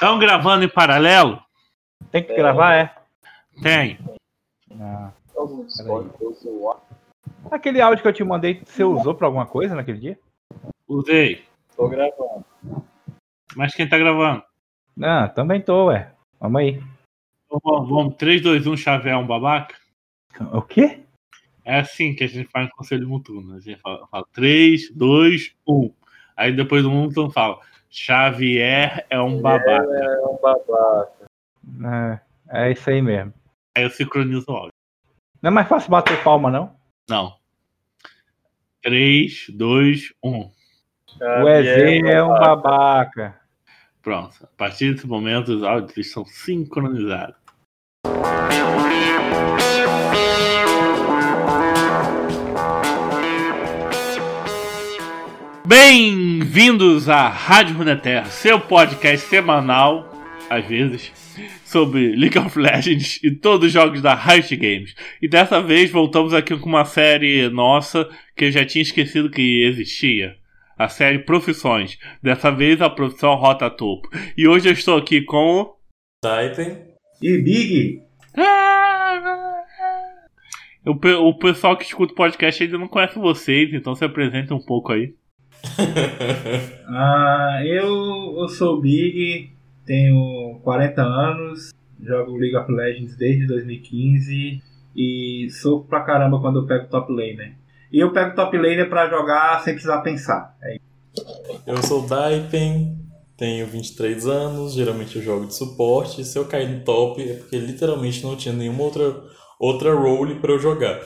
Estão gravando em paralelo? Tem que gravar, é? Tem. Ah, aquele áudio que eu te mandei, você usou pra alguma coisa naquele dia? Usei. Tô gravando. Mas quem tá gravando? Ah, também tô, ué. Vamos aí. Vamos, vamos 3, 2, 1, Xavier, um babaca? O quê? É assim que a gente faz no Conselho Mutuno. A gente fala, fala 3, 2, 1. Aí depois do mundo fala Xavier é um babaca. É um babaca. É, é isso aí mesmo. Aí eu sincronizo o áudio. Não é mais fácil bater palma, não? Não. 3, 2, 1. O EZ é um babaca. Pronto. A partir desse momento, os áudios estão sincronizados. Bem-vindos à Rádio Runeterra, seu podcast semanal, às vezes, sobre League of Legends e todos os jogos da Riot Games. E dessa vez voltamos aqui com uma série nossa que eu já tinha esquecido que existia. A série Profissões. Dessa vez a profissão Rota Topo. E hoje eu estou aqui com o. Typen. E Big? O, pe- o pessoal que escuta o podcast ainda não conhece vocês, então se apresenta um pouco aí. Ah, eu, eu sou Big, tenho 40 anos, jogo League of Legends desde 2015 e sofro pra caramba quando eu pego top laner. E eu pego top laner pra jogar sem precisar pensar. É. Eu sou Daipen, tenho 23 anos, geralmente eu jogo de suporte. Se eu cair no top é porque literalmente não tinha nenhuma outra, outra role pra eu jogar.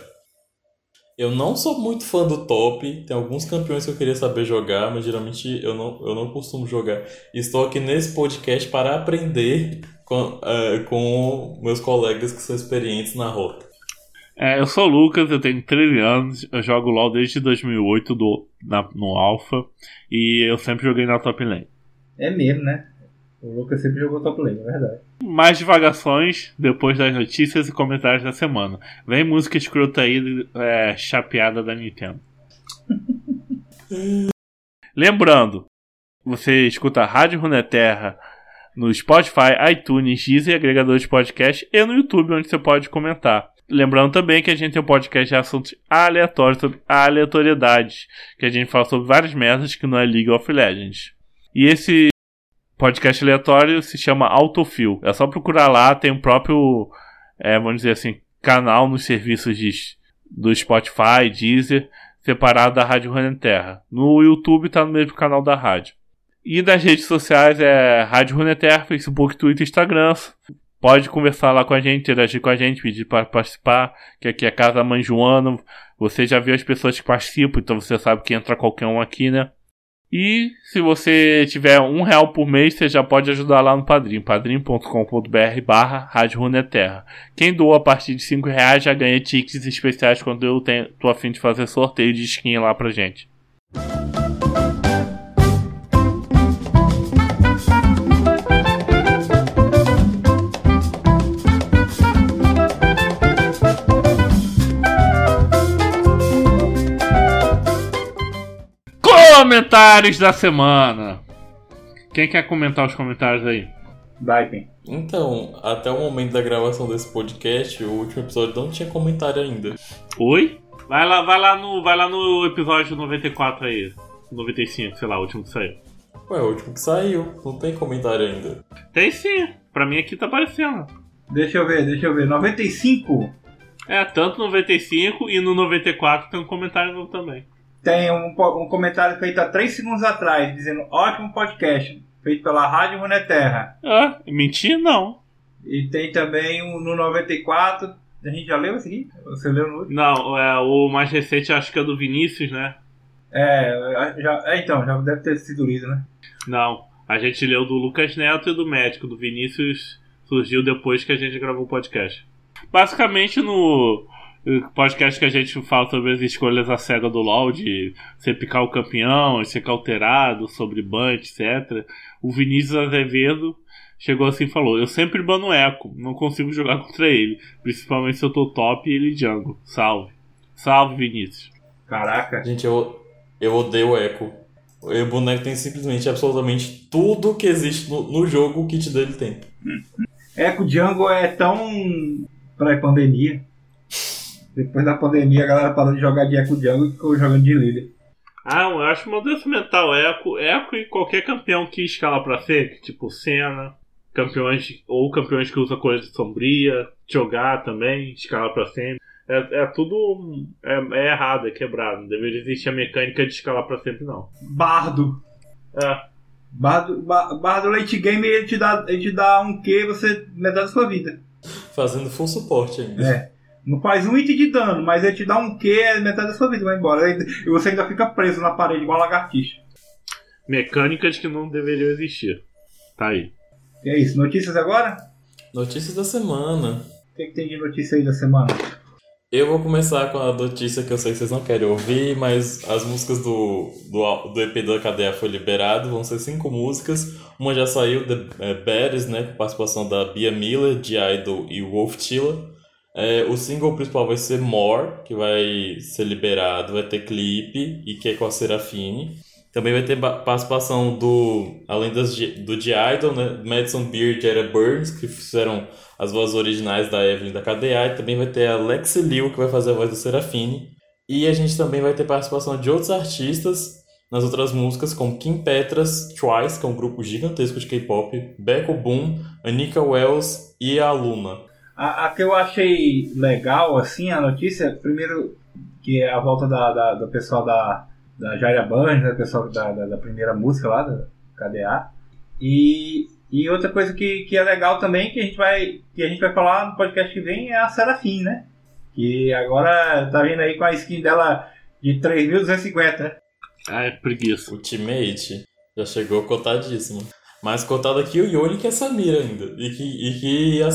Eu não sou muito fã do top, tem alguns campeões que eu queria saber jogar, mas geralmente eu não, eu não costumo jogar. Estou aqui nesse podcast para aprender com, eh, com meus colegas que são experientes na rota. É, eu sou o Lucas, eu tenho 13 anos, eu jogo LoL desde 2008 do, na- no Alpha e eu sempre joguei na top lane. É mesmo, né? O Lucas sempre jogou top lane, é verdade. Mais divagações depois das notícias e comentários da semana. Vem música escrota aí, é, chapeada da Nintendo. Lembrando, você escuta a Rádio Runeterra no Spotify, iTunes, Deezer, agregador de podcast e no YouTube, onde você pode comentar. Lembrando também que a gente tem um podcast de assuntos aleatórios sobre aleatoriedades, que a gente fala sobre várias merdas que não é League of Legends. E esse podcast aleatório se chama Autofill. É só procurar lá, tem o próprio, é, vamos dizer assim, canal nos serviços de, do Spotify, Deezer, separado da Rádio Runeterra. No YouTube tá no mesmo canal da rádio. E nas redes sociais é Rádio Runeterra, Facebook, Twitter, Instagram. Pode conversar lá com a gente, interagir com a gente, pedir para participar, que aqui é Casa Mãe Joana. Você já viu as pessoas que participam, então você sabe que entra qualquer um aqui, né? E se você tiver um real por mês, você já pode ajudar lá no Padrim, padrim.com.br barra Rádio Runeterra. Quem doa a partir de 5 reais já ganha tickets especiais quando eu tenho, tô afim de fazer sorteio de skin lá pra gente. Comentários da semana. Quem quer comentar os comentários aí? Daipen. Então, até o momento da gravação desse podcast, o último episódio não tinha comentário ainda. Oi? Vai lá, vai lá no, vai lá no episódio 94 aí. 95, sei lá, o último que saiu. Ué, o último que saiu, não tem comentário ainda. Tem sim. Pra mim aqui tá aparecendo. Deixa eu ver, deixa eu ver. 95 É, tanto no 95 e no 94 tem um comentário novo também. Tem um, um comentário feito há 3 segundos atrás, dizendo ótimo podcast, feito pela Rádio Runeterra. Ah, mentir não. E tem também um no 94. A gente já leu esse aqui? Você leu no último? Não, é, o mais recente acho que é do Vinícius, né? É, já, é, então, já deve ter sido lido, né? Não, a gente leu do Lucas Neto e do médico. Do Vinícius surgiu depois que a gente gravou o podcast. Basicamente no podcast que a gente fala sobre as escolhas à cega do LoL, de você picar o campeão, ser cauterado, sobre ban, etc. O Vinícius Azevedo chegou assim e falou: Eu sempre bano Echo, não consigo jogar contra ele, principalmente se eu tô top e ele jungle. Salve. Salve, Vinícius. Caraca. Gente, eu, eu odeio o Echo. O boneco tem simplesmente absolutamente tudo que existe no, no jogo, o kit dele tem. Eco Jungle é tão pré-pandemia. Depois da pandemia a galera parou de jogar de Eco Jungle e ficou jogando de líder. Ah, eu acho mudança mental. Eco, Eco e qualquer campeão que escala pra ser, tipo Senna, campeões ou campeões que usam coisa sombria, jogar também, escala pra sempre. É, é tudo é, é errado, é quebrado. Não deveria existir a mecânica de escalar pra sempre, não. Bardo. É. Bardo, ba- Bardo late game ele te dá, ele te dá um Q você metade da sua vida. Fazendo full suporte ainda. É. Não faz um item de dano, mas ele te dá um Q, é metade da sua vida, vai embora. E você ainda fica preso na parede igual a lagartixa. Mecânicas que não deveriam existir. Tá aí. E é isso. Notícias agora? Notícias da semana. O que, que tem de notícia aí da semana? Eu vou começar com a notícia que eu sei que vocês não querem ouvir, mas as músicas do, do, do EP da cadeia foi liberado, vão ser cinco músicas. Uma já saiu, The é, Baddies, né, com participação da Bia Miller, de Idol e Wolf Tilla. É, o single principal vai ser More, que vai ser liberado, vai ter clipe, e que é com a Serafine. Também vai ter participação do, além das, do de Idol, né, Madison Beer e Jada Burns, que fizeram as vozes originais da Evelyn da KDA, e também vai ter a Lexi Liu, que vai fazer a voz do Serafine. E a gente também vai ter participação de outros artistas nas outras músicas, como Kim Petras, Twice, que é um grupo gigantesco de K-pop, Becco Boom, Anika Wells e a Luna. A, a que eu achei legal, assim, a notícia, primeiro, que é a volta da, da- do pessoal da, da Jaira Burns, né, o pessoal da, da, da primeira música lá, da KDA. E, e outra coisa que, que é legal também, que a, gente vai, que a gente vai falar no podcast que vem, é a Serafim, né? Que agora tá vindo aí com a skin dela de 3.250, né? Ah, é preguiça. Ultimate já chegou cotadíssimo. Mais cotado aqui o Yoni que a Samira ainda. E que, e que a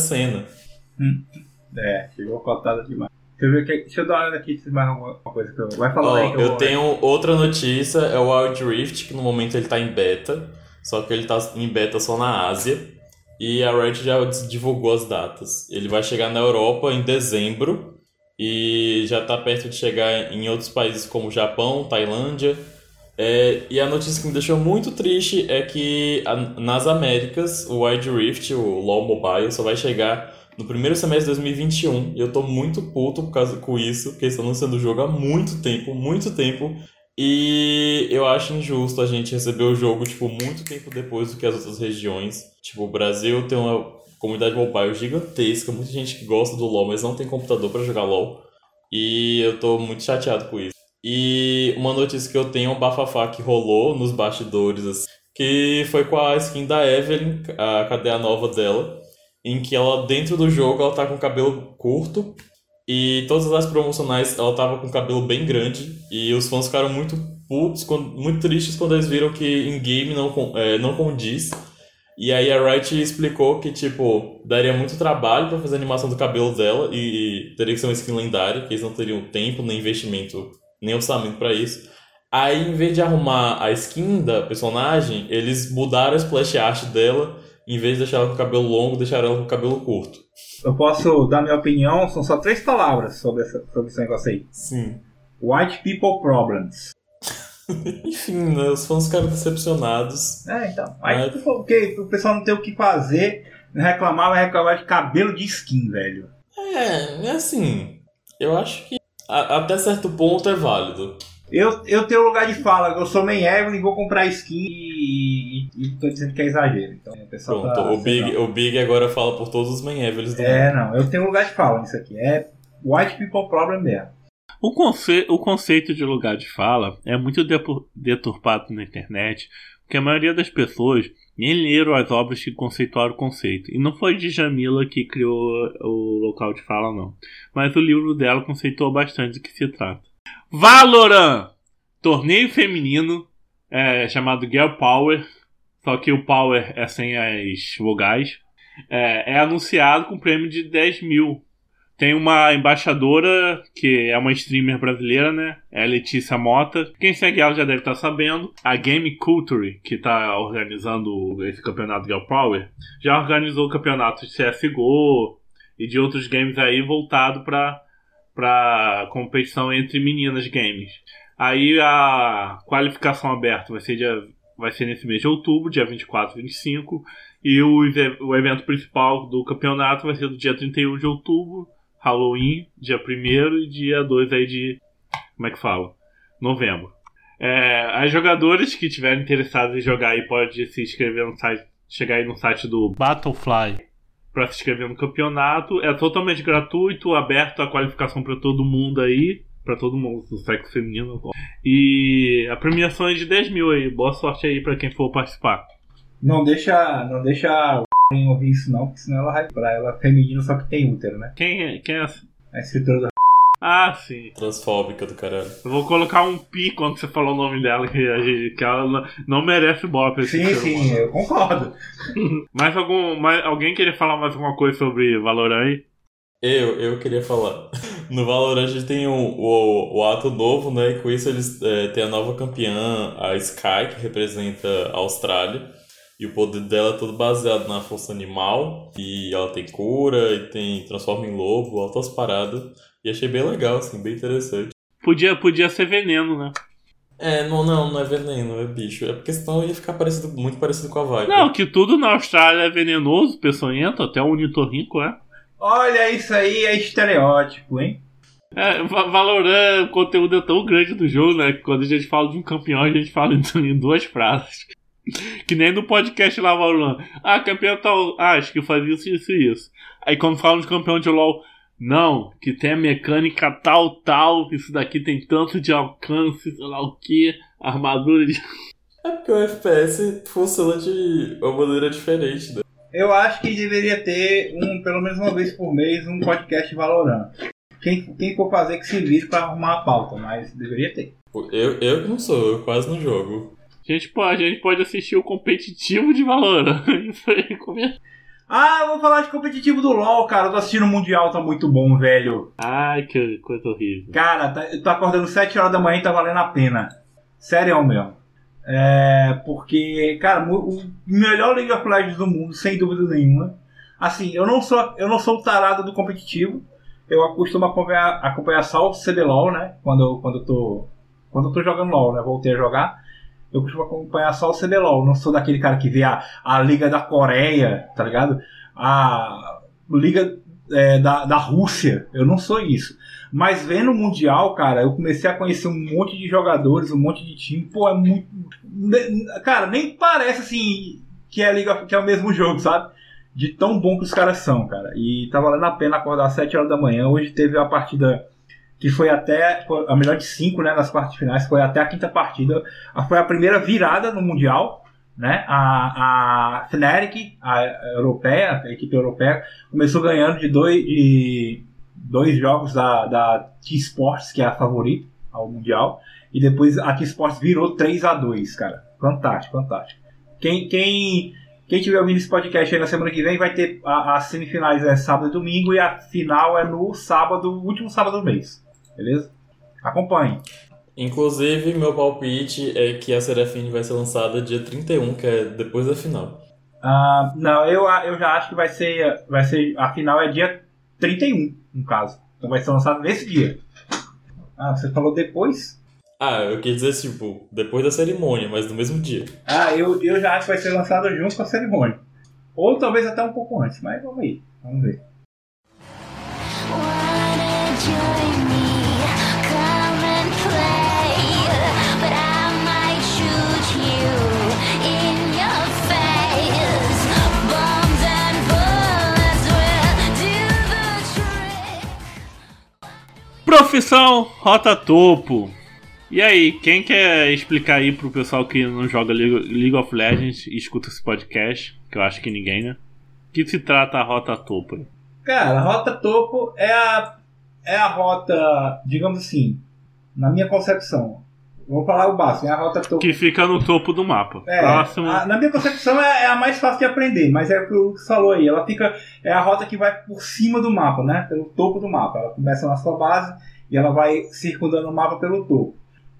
É, chegou cotada demais. Deixa eu, ver aqui, deixa eu dar uma olhada aqui se mais alguma coisa que eu. Vai falando Ó, aí que eu vou- tenho outra notícia, é o Wild Rift, que no momento ele tá em beta, só que ele tá em beta só na Ásia. E a Riot já divulgou as datas. Ele vai chegar na Europa em dezembro e já tá perto de chegar em outros países como Japão, Tailândia. É, e a notícia que me deixou muito triste é que a- nas Américas o Wild Rift, o LoL Mobile, só vai chegar no primeiro semestre de 2021. E eu tô muito puto por causa com isso, porque eles estão lançando o jogo há muito tempo, muito tempo. E eu acho injusto a gente receber o jogo, tipo, muito tempo depois do que as outras regiões. Tipo, o Brasil tem uma comunidade mobile gigantesca, muita gente que gosta do LoL, mas não tem computador pra jogar LoL. E eu tô muito chateado com isso. E uma notícia que eu tenho é um bafafá que rolou nos bastidores, assim, que foi com a skin da Evelyn, a cadeia nova dela, em que ela, dentro do jogo, ela tá com o cabelo curto e todas as promocionais ela tava com o cabelo bem grande e os fãs ficaram muito putos, muito tristes quando eles viram que em game não, é, não condiz. E aí a Riot explicou que, tipo, daria muito trabalho pra fazer a animação do cabelo dela e, teria que ser uma skin lendária, que eles não teriam tempo, nem investimento, nem orçamento pra isso. Aí, em vez de arrumar a skin da personagem, eles mudaram a splash art dela, em vez de deixar ela com o cabelo longo, deixaram ela com o cabelo curto. Eu posso dar minha opinião, são só três palavras sobre, essa, sobre esse negócio aí. Sim. White people problems. Enfim, né, os fãs ficaram decepcionados. É, então. Aí tipo, porque o pessoal não tem o que fazer, reclamar, vai reclamar de cabelo de skin, velho. É, é assim, eu acho que a- até certo ponto é válido. Eu, eu tenho lugar de fala, eu sou main Evelyn, vou comprar skin e, e, tô dizendo que é exagero. Então o pessoal Pronto, tá, o, Big, o Big agora fala por todos os main Evely's do É, não, eu tenho lugar de fala nisso aqui. É white people problem mesmo. O, conce o conceito de lugar de fala é muito deturpado na internet, porque a maioria das pessoas nem leram as obras que conceituaram o conceito. E não foi de Jamila que criou o local de fala, não. Mas o livro dela conceituou bastante do que se trata. Valorant! Torneio feminino é, chamado Girl Power, só que o Power é sem as vogais. É, é anunciado com prêmio de 10 mil tem uma embaixadora, que é uma streamer brasileira, né? É Letícia Mota. Quem segue ela já deve estar sabendo. A Game Culture, que está organizando esse campeonato Girl Power, já organizou o campeonato de CSGO e de outros games aí voltado para para competição entre meninas games. Aí a qualificação aberta vai ser, dia, vai ser nesse mês de outubro, dia 24 e 25. E o, o evento principal do campeonato vai ser do dia 31 de outubro, Halloween, dia 1 e dia 2 aí de. Como é que fala? Novembro. É, as jogadores que estiverem interessados em jogar aí pode se inscrever no site, chegar aí no site do Battlefly para se inscrever no campeonato. É totalmente gratuito, aberto a qualificação para todo mundo aí, para todo mundo do sexo feminino. E a premiação é de 10 mil aí. Boa sorte aí para quem for participar. Não deixa, não deixa o ouvir isso não, porque senão ela vai pra ela feminino só que tem útero, né? Quem é, quem é essa? A escritora da Ah, sim. Transfóbica do caralho. Eu vou colocar um pi quando você falou o nome dela, que, que ela não- merece bop. esse Sim, sim, humano. eu concordo. Mais algum. Mais, alguém queria falar mais alguma coisa sobre Valorant aí? Eu, eu queria falar. No Valorant a gente tem o, o, o ato novo, né? E com isso eles é, têm a nova campeã, a Sky, que representa a Austrália. E o poder dela é todo baseado na força animal. E ela tem cura, e tem transforma em lobo, altas paradas. E achei bem legal, assim, bem interessante. Podia, podia ser veneno, né? É, não, não, não é veneno, é bicho. É porque senão ia ficar parecido, muito parecido com a Viper. Não, que tudo na Austrália é venenoso, peçonhento, até o ornitorrinco é. Olha, isso aí é estereótipo, hein? É, Va- Valorant, o conteúdo é tão grande do jogo, né? Que quando a gente fala de um campeão, a gente fala em, em duas frases. Que nem no podcast lá, Valorant. Ah, campeão tal. Ah, acho que faz isso, isso e isso. Aí quando falam de campeão de LoL, não, que tem a mecânica tal, tal, isso daqui tem tanto de alcance, sei lá o que, armadura de. É porque o FPS funciona de uma maneira diferente, né? Eu acho que deveria ter um, pelo menos uma vez por mês, um podcast Valorant. Quem, quem for fazer que se vire pra arrumar a pauta, mas deveria ter. Eu, eu que não sou, eu quase não jogo. A gente, pode, a gente pode assistir o competitivo de Valorant. Isso aí começa. Ah, eu vou falar de competitivo do LoL, cara. Eu tô assistindo o Mundial, tá muito bom, velho. Ai, que coisa horrível. Cara, tá, eu tô acordando 7 horas da manhã e tá valendo a pena. Sério mesmo. É, porque, cara, o melhor League of Legends do mundo, sem dúvida nenhuma. Assim, eu não sou, eu não sou o tarado do competitivo. Eu costumo acompanhar, acompanhar só o CBLOL, né? Quando, eu- quando, eu tô, quando eu tô jogando LOL, né? Voltei a jogar. Eu costumo acompanhar só o CBLOL. Não sou daquele cara que vê a, a Liga da Coreia, tá ligado? A Liga é, da, da Rússia. Eu não sou isso. Mas vendo o Mundial, cara, eu comecei a conhecer um monte de jogadores, um monte de time. Pô, é muito. Cara, nem parece assim que é, Liga, que é o mesmo jogo, sabe? De tão bom que os caras são, cara. E tá valendo a pena acordar às 7 horas da manhã. Hoje teve a partida que foi até a melhor de 5, né? Nas quartas finais, foi até a quinta partida. Foi a primeira virada no Mundial. Né? A, a Fnatic, a europeia, a equipe europeia, começou ganhando de dois, de dois jogos da, da T-Sports, que é a favorita ao Mundial, e depois a T-Sports virou 3 a 2 cara. Fantástico, fantástico. Quem, quem, quem tiver ouvindo esse podcast aí na semana que vem vai ter as semifinais é sábado e domingo e a final é no sábado, último sábado do mês. Beleza? Acompanhe. Inclusive, meu palpite é que a Serafine vai ser lançada dia 31, que é depois da final. Ah, não, eu, eu já acho que vai ser, vai ser. A final é dia 31, no caso. Então vai ser lançado nesse dia. Ah, você falou depois? Ah, eu quis dizer, tipo, depois da cerimônia, mas no mesmo dia. Ah, eu, eu já acho que vai ser lançado junto com a cerimônia. Ou talvez até um pouco antes, mas vamos aí. Vamos ver. Wanna join me? Profissão Rota Topo. E aí, quem quer explicar aí pro pessoal que não joga League of Legends e escuta esse podcast, que eu acho que ninguém, né? Que se trata a Rota Topo? Cara, a rota topo é a, é a rota, digamos assim, na minha concepção. Vou falar o básico, é a rota topo. Que fica no topo do mapa. É, Próximo. a- na minha concepção é, é a mais fácil de aprender, mas é o que o Lucas falou aí. Ela fica. É a rota que vai por cima do mapa, né? Pelo topo do mapa. Ela começa na sua base e ela vai circundando o mapa pelo topo.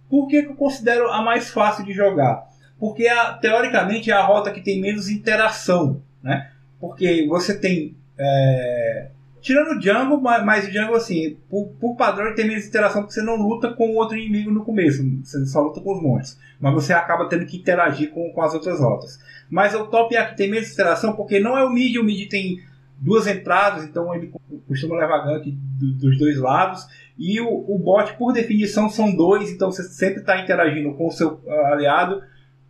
Por que, que eu considero a mais fácil de jogar? Porque a- teoricamente é a rota que tem menos interação, né? Porque você tem. é, Tirando o ma- mas o Jungle, assim, por, por padrão ele tem menos interação porque você não luta com outro inimigo no começo, você só luta com os monstros. Mas você acaba tendo que interagir com, com as outras rotas. Mas o top é que tem menos interação porque não é o mid, o mid tem duas entradas, então ele co- costuma levar gank do- dos dois lados. E o, o bot, por definição, são dois, então você sempre está interagindo com o seu ah, aliado,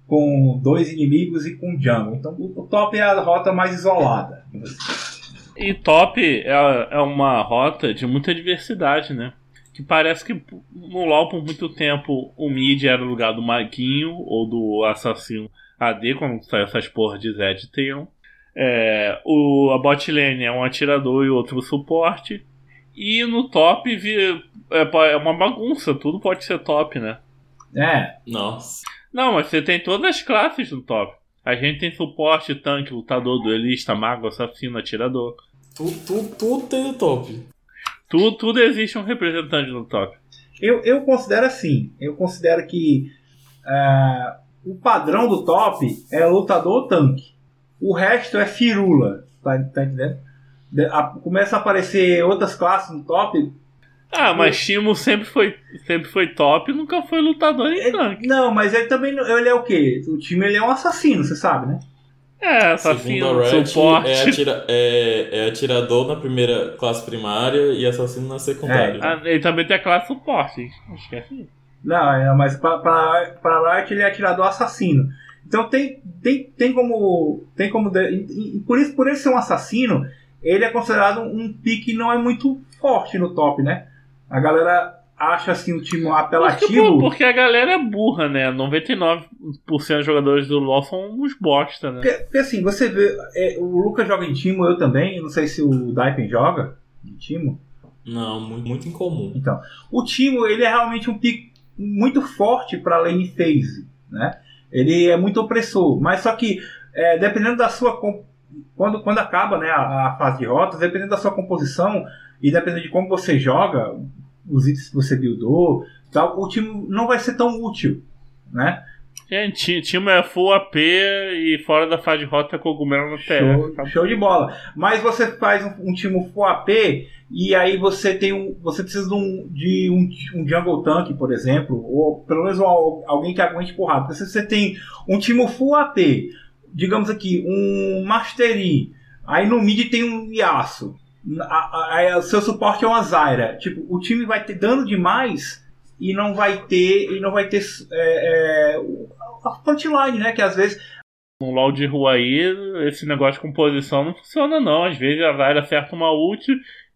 com dois inimigos e com o jungle. Então o top é a rota mais isolada. E top é, é uma rota de muita diversidade, né? Que parece que no LoL por muito tempo o mid era o lugar do maguinho ou do assassino AD, quando saiu essas porras de Zed Theon. É, o, a bot lane é um atirador e outro suporte. E no top vi- é, é uma bagunça, tudo pode ser top, né? É, Nossa. Não, mas você tem todas as classes no top. A gente tem suporte, tanque, lutador, duelista, mago, assassino, atirador. Tu, tu, tudo tem no top. Tudo, tudo existe um representante no top. Eu, eu considero assim. Eu considero que ah, o padrão do top é lutador ou tanque. O resto é firula. Tá, tá entendendo? De- a- começa a aparecer outras classes no top. Ah, mas Timo sempre foi, sempre foi top e nunca foi lutador nem tanque. Não, mas ele também. Ele é o quê? O time ele é um assassino, você sabe, né? É, assassino, Riot, suporte. é, atira, é, é atirador na primeira classe primária e assassino na secundária. Ah, ele também tem a classe suporte, esquece. Não, é, mas pra, pra, pra Riot ele é atirador assassino. Então tem, tem, tem como. Tem como. de- e- e por isso, por ele ser um assassino, ele é considerado um pique que não é muito forte no top, né? A galera acha assim o time Porque, pô, apelativo. porque a galera é burra, né? 99% dos jogadores do LoL são uns bosta, né? Porque, porque, assim, você vê. é, o Lucas joga em Timo, eu também. Não sei se o Daipen joga em Timo. Não, muito, muito incomum. Então, o Timo ele é realmente um pick muito forte para lane phase, né? Ele é muito opressor, mas só que é, dependendo da sua quando quando acaba né, a, a fase de rotas, dependendo da sua composição e dependendo de como você joga, os itens que você buildou, tal, o time não vai ser tão útil, né? Gente, Timo é full AP e fora da fase de rota é cogumelo no Show, TF. show de bola. Mas você faz um, um time full AP e aí você tem um, você precisa de um, de um, um jungle tank, por exemplo, ou pelo menos alguém que aguente porrada. Porque se você tem um time full AP, digamos aqui, um Mastery, aí no mid tem um Yasuo, o seu suporte é uma Zyra. Tipo, o time vai ter dano demais e não vai ter e não vai ter é, é, a frontline, né? Que às vezes No LoL de rua aí, esse negócio de composição não funciona não. Às vezes a Zyra acerta uma ult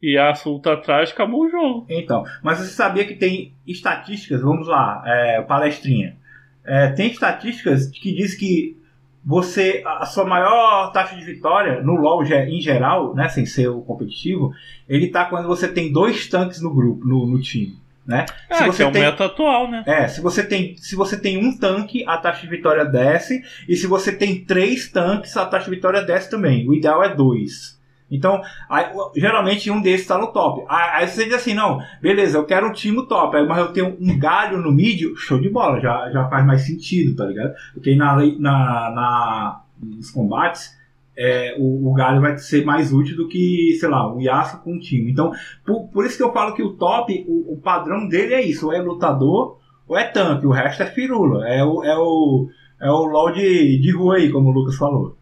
e a sulta atrás acabou o jogo. Então, mas você sabia que tem estatísticas, vamos lá, é, palestrinha. É, tem estatísticas que diz que você, a sua maior taxa de vitória no LoL em geral, né, sem ser o competitivo, ele tá quando você tem dois tanques no grupo, no, no time, né? É, Se que você é o tem- meta atual, né? É, se você tem, se você tem um tanque, a taxa de vitória desce, e se você tem três tanques, a taxa de vitória desce também. O ideal é dois. Então, aí, o- geralmente um desses está no top. Aí, aí você diz assim, não, beleza, eu quero um time top, mas eu tenho um galho no mid, show de bola, já, já faz mais sentido, tá ligado? Porque na, na, na, nos combates, é, o, o galho vai ser mais útil do que, sei lá, o Yasuo com um time. Então, por, por isso que eu falo que o top, o, o padrão dele é isso, ou é lutador ou é tanque, o resto é firula. É o, é o, é o LOL de, de rua aí, como o Lucas falou.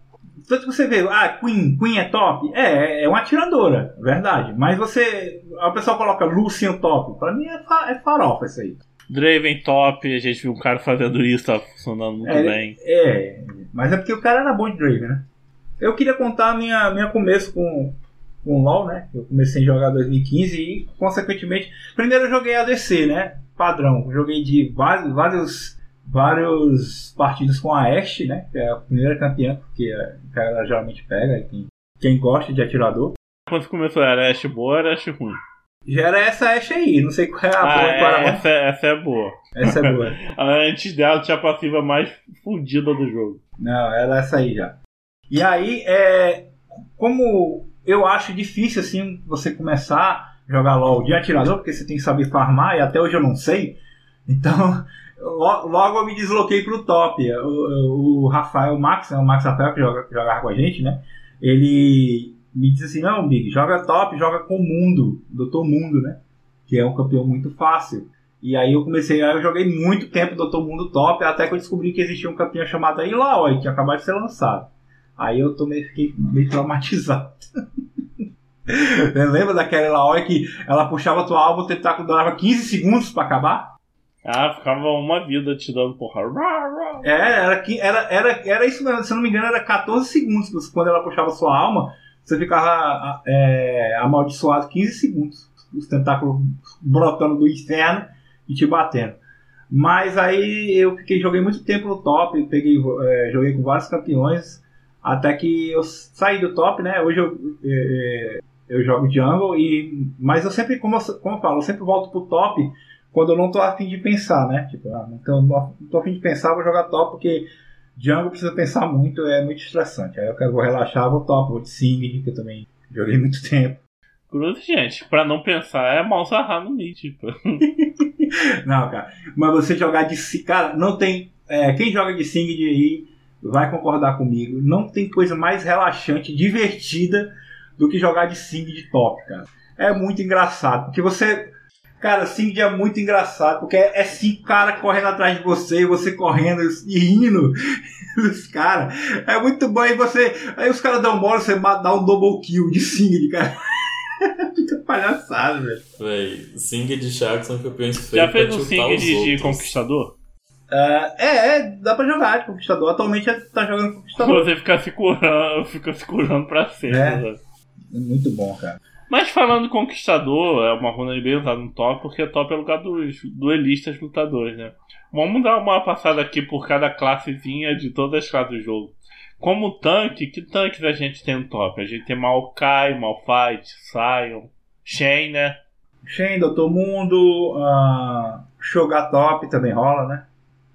Tanto que você vê, ah, Queen, Queen é top? É, é uma atiradora, verdade. Mas você. A pessoa coloca Lucian top. Pra mim é, fa- é farofa isso aí. Draven top, a gente viu um cara fazendo isso, tá funcionando muito É, bem. É, mas é porque o cara era bom de Draven, né? Eu queria contar minha, minha começo com, com LoL, né? Eu comecei a jogar em 2015 e, consequentemente, primeiro eu joguei ADC, né? Padrão. Joguei de vários, vários, vários partidos com a Ashe, né? Que é a primeira campeã, porque a cara geralmente pega, quem, quem gosta de atirador. Quando começou era Ashe boa, era Ashe ruim. Já era essa Ashe aí, não sei qual é a Ah, boa e qual era a é, essa, essa é boa. Essa é boa. Antes dela tinha a passiva mais fodida do jogo. Não, era essa aí já. E aí, é, como eu acho difícil assim você começar a jogar LOL de atirador, porque você tem que saber farmar, e até hoje eu não sei. Então, logo eu me desloquei pro top. O, o Rafael Max, né, o Max Rafael que joga, jogava com a gente, né? Ele me disse assim, não, Big, joga top, joga com o Mundo, Doutor Mundo, né? Que é um campeão muito fácil. E aí eu comecei, aí eu joguei muito tempo Doutor Mundo top, até que eu descobri que existia um campeão chamado Ilaoi, que acabou de ser lançado. Aí eu tomei, fiquei meio traumatizado. Lembra daquela Ilaoi que ela puxava tua alma, o tentáculo durava 15 segundos pra acabar? Ah, ficava uma vida te dando porra. Rá, rá. É, era, era, era, era isso mesmo, se não me engano, era 14 segundos. Quando ela puxava sua alma, você ficava é, amaldiçoado 15 segundos. Os tentáculos brotando do inferno e te batendo. Mas aí eu fiquei, joguei muito tempo no top, peguei, é, joguei com vários campeões, até que eu saí do top, né? Hoje eu, é, é, eu jogo jungle, e, mas eu sempre, como eu, como eu falo, eu sempre volto pro top quando eu não tô afim de pensar, né? Tipo, ah, então não tô afim de pensar, vou jogar top, porque jungle precisa pensar muito, é muito estressante. Aí eu quero vou relaxar, vou top, vou de Sing, que eu também joguei muito tempo. Cruz, gente, pra não pensar é mal sarrar no mid, tipo. Não, cara. Mas você jogar de Sing, cara, não tem. é, quem joga de Sing de aí vai concordar comigo. Não tem coisa mais relaxante, divertida do que jogar de Sing de top, cara. É muito engraçado, porque você. Cara, Sing é muito engraçado, porque é, cinco caras correndo atrás de você, e você correndo e rindo dos caras. É muito bom, e você. Aí os caras dão bola, você dá um double kill de Sing, cara. Fica palhaçada, velho. Véi, Sing de Chaco são campeões feitos Já fez um chutar Sing os de, outros. Conquistador? Ah, é, é, dá pra jogar de Conquistador. Atualmente é- tá jogando Conquistador. Você fica se curando, fica se curando pra sempre. É. né? É muito bom, cara. Mas falando Conquistador, é uma runa bem usada no top, porque top é lugar dos duelistas lutadores, né? Vamos dar uma passada aqui por cada classezinha de todas as classes do jogo. Como tanque, que tanques a gente tem no top? A gente tem Maokai, Malphite, Sion, Shen, né? Shen, Doutor Mundo, ah, Shogatop também rola, né?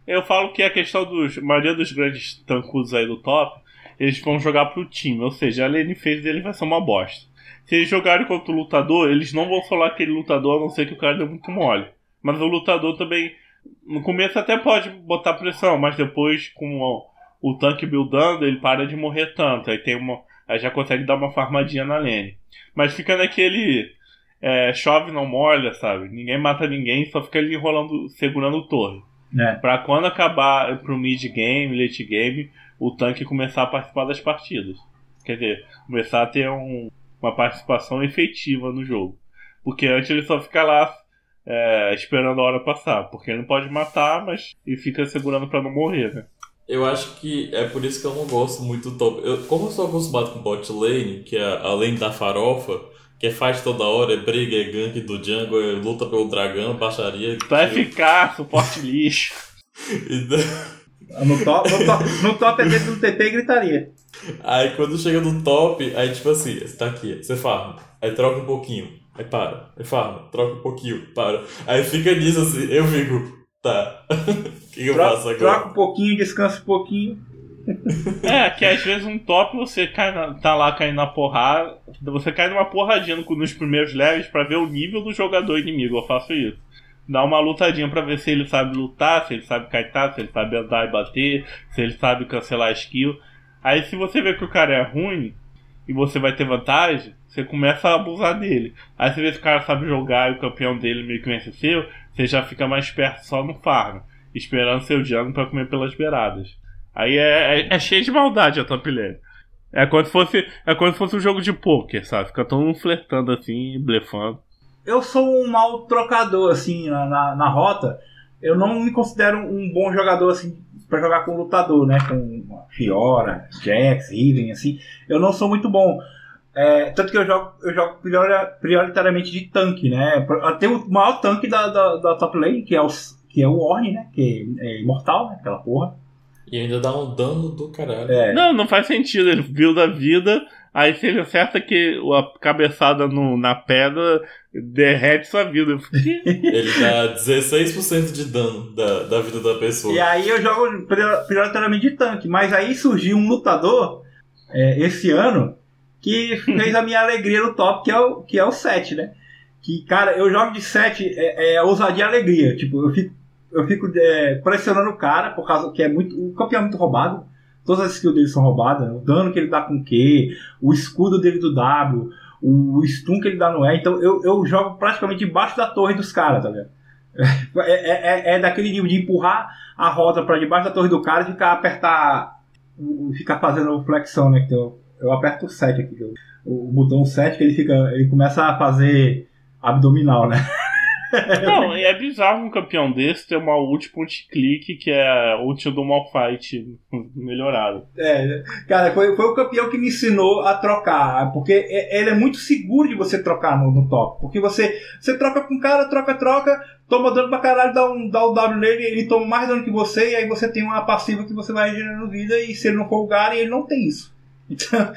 Eu falo que a questão dos. A maioria dos grandes tancudos aí do top, eles vão jogar pro time, ou seja, a lane phase deles vai ser uma bosta. Se eles jogarem contra o lutador, eles não vão falar aquele lutador, a não ser que o cara deu muito mole. Mas o lutador também, no começo até pode botar pressão, mas depois com o, o tanque buildando, ele para de morrer tanto. Aí tem uma. Aí já consegue dar uma farmadinha na lane. Mas fica naquele. é, chove não molha, sabe? Ninguém mata ninguém, só fica ali enrolando, segurando o torre. É. Pra quando acabar pro mid game, late game, o tanque começar a participar das partidas. Quer dizer, começar a ter um- uma participação efetiva no jogo. Porque antes ele só fica lá é, esperando a hora passar. Porque ele não pode matar, mas ele fica segurando pra não morrer, né? Eu acho que é por isso que eu não gosto muito do top. Eu, como eu sou acostumado com bot lane, que é a lane da farofa, que é fight toda hora, é briga, é gank do jungle, é luta pelo dragão, baixaria. Vai tiro. ficar suporte lixo. Então, No top, no top, no top é dentro do TP e gritaria. Aí quando chega no top, aí tipo assim, você tá aqui, você farma, aí troca um pouquinho, aí para, aí farma, troca um pouquinho, para. Aí fica nisso assim, eu fico, tá. O que, que eu faço agora? troca um pouquinho, descansa um pouquinho. É, que às vezes um top você cai na- tá lá caindo na porrada. Você cai numa porradinha no- nos primeiros levels pra ver o nível do jogador inimigo. Eu faço isso. Dá uma lutadinha pra ver se ele sabe lutar, se ele sabe kaitar, se ele sabe andar e bater, se ele sabe cancelar skill. Aí se você vê que o cara é ruim e você vai ter vantagem, você começa a abusar dele. Aí você vê se o cara sabe jogar e o campeão dele meio que vence seu, você já fica mais perto só no farm, esperando seu jungle pra comer pelas beiradas. Aí é, é, é cheio de maldade a top lane. É como se fosse, é como se fosse um jogo de poker, sabe? Fica todo mundo flertando assim, blefando. Eu sou um mau trocador, assim, na, na, na rota. Eu não me considero um bom jogador, assim, pra jogar com lutador, né? Com Fiora, Jax, Riven, assim. Eu não sou muito bom. É, tanto que eu jogo, eu jogo priori- prioritariamente de tanque, né? Tem o maior tanque da, da, da top lane, que é o, que é o Ornn, né? Que é imortal, né? Aquela porra. E ainda dá um dano do caralho. É. Não, não faz sentido. Ele build a vida, aí se ele acerta que a cabeçada no, na pedra derrete sua vida. Ele dá 16% de dano da, da vida da pessoa. E aí eu jogo prior- prioritariamente de tanque. Mas aí surgiu um lutador é, esse ano que fez a minha alegria no top, que é o, que é o 7, né? Que, cara, eu jogo de 7 é, é ousadia e alegria. Tipo, eu fico, eu fico é, pressionando o cara, por causa que é muito. O campeão é muito roubado. Todas as skills dele são roubadas, o dano que ele dá com Q, o escudo dele do W, o stun que ele dá no E. Então eu, eu jogo praticamente debaixo da torre dos caras, tá ligado? É, é, é- é daquele nível de empurrar a roda pra debaixo da torre do cara e ficar apertar. Ficar fazendo flexão, né? Que eu, eu aperto o 7 aqui, o, o botão 7 que ele fica. Ele começa a fazer abdominal, né? Não, é bizarro um campeão desse ter uma ult point click que é ult do Malfight melhorado. É, cara, foi, foi o campeão que me ensinou a trocar, porque é- ele é muito seguro de você trocar no, no top, porque você, você troca com o cara, troca, troca, toma dano pra caralho, dá um, dá um W nele, ele toma mais dano que você, e aí você tem uma passiva que você vai regenerando vida, e se ele não for o ele não tem isso. Então,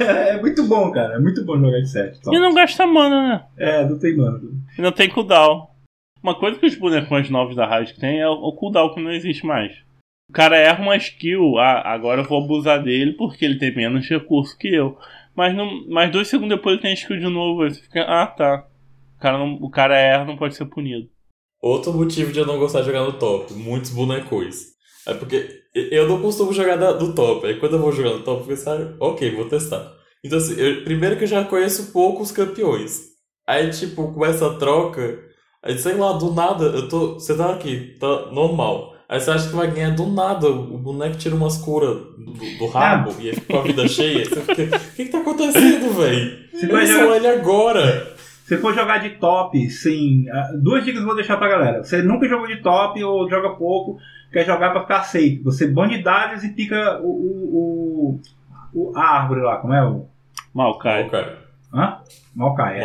é muito bom, cara, é muito bom jogar de 7. E não gasta mana, né? É, não tem mano. E não tem cooldown. Uma coisa que os bonecões novos da Riot tem é o o cooldown que não existe mais. O cara erra uma skill, ah, agora eu vou abusar dele porque ele tem menos recurso que eu. Mas, não, mas dois segundos depois ele tem skill de novo. Aí você fica, ah tá. O cara, não, o cara erra, não pode ser punido. Outro motivo de eu não gostar de jogar no top, muitos bonecões. É porque eu não costumo jogar da- do top. Aí quando eu vou jogar no top, eu penso, ok, vou testar. Então assim, eu- primeiro que eu já conheço poucos campeões. Aí tipo, começa a troca. Aí sei lá, do nada, eu tô. Você tá aqui, tá normal. Aí você acha que vai ganhar do nada. O boneco tira umas curas do, do rabo e aí fica com a vida cheia. Você fica, o que que tá acontecendo, velho? Você vai jogar- ele agora. Se for jogar de top, sim. ah, Duas dicas eu vou deixar pra galera. Você nunca jogou de top ou joga pouco, quer jogar pra ficar safe. Você bande dados e pica o, o, o- o- a árvore lá, como é o. Maokai. Ok, Hã? Maokai, é.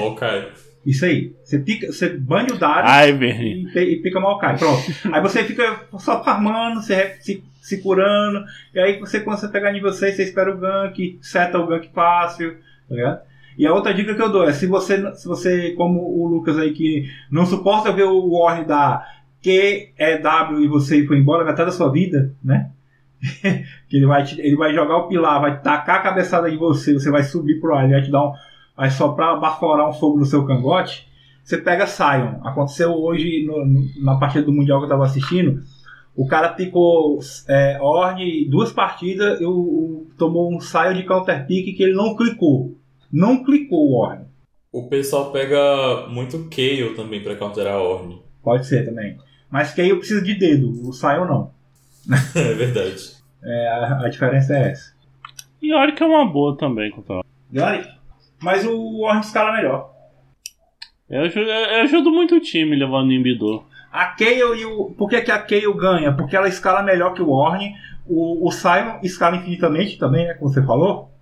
Isso aí. Você, pica, você bande o dado Ivern. e, e pica Maokai. Pronto. aí você fica só farmando, se, se, se curando. E aí você, quando você pegar nível 6, você espera o gank, seta o gank fácil. Tá ligado? E a outra dica que eu dou é se você, se você, como o Lucas aí, que não suporta ver o Warren da Q, E, e você foi embora metade da sua vida, né? que ele vai, te- ele vai jogar o pilar, vai tacar a cabeçada em você, você vai subir pro ar, ele vai te dar um. Vai soprar, baforar um fogo no seu cangote. Você pega Sion. Aconteceu hoje no- no- na partida do Mundial que eu tava assistindo. O cara picou é, Orne duas partidas, eu- tomou um Sion de counter pick que ele não clicou. Não clicou o Orne. O pessoal pega muito Kayle também pra counterar a Orne. Pode ser também. Mas eu preciso de dedo, o Sion não. É verdade. É, a, a diferença é essa. E Yorick é uma boa também, contra Yorick? Mas o Orne escala melhor. eu, aju- eu ajudo muito o time levando o Imbidor. A Kayle e o. Por que, que a Kayle ganha? Porque ela escala melhor que o Orne. O, o Sion escala infinitamente também, né? Como você falou.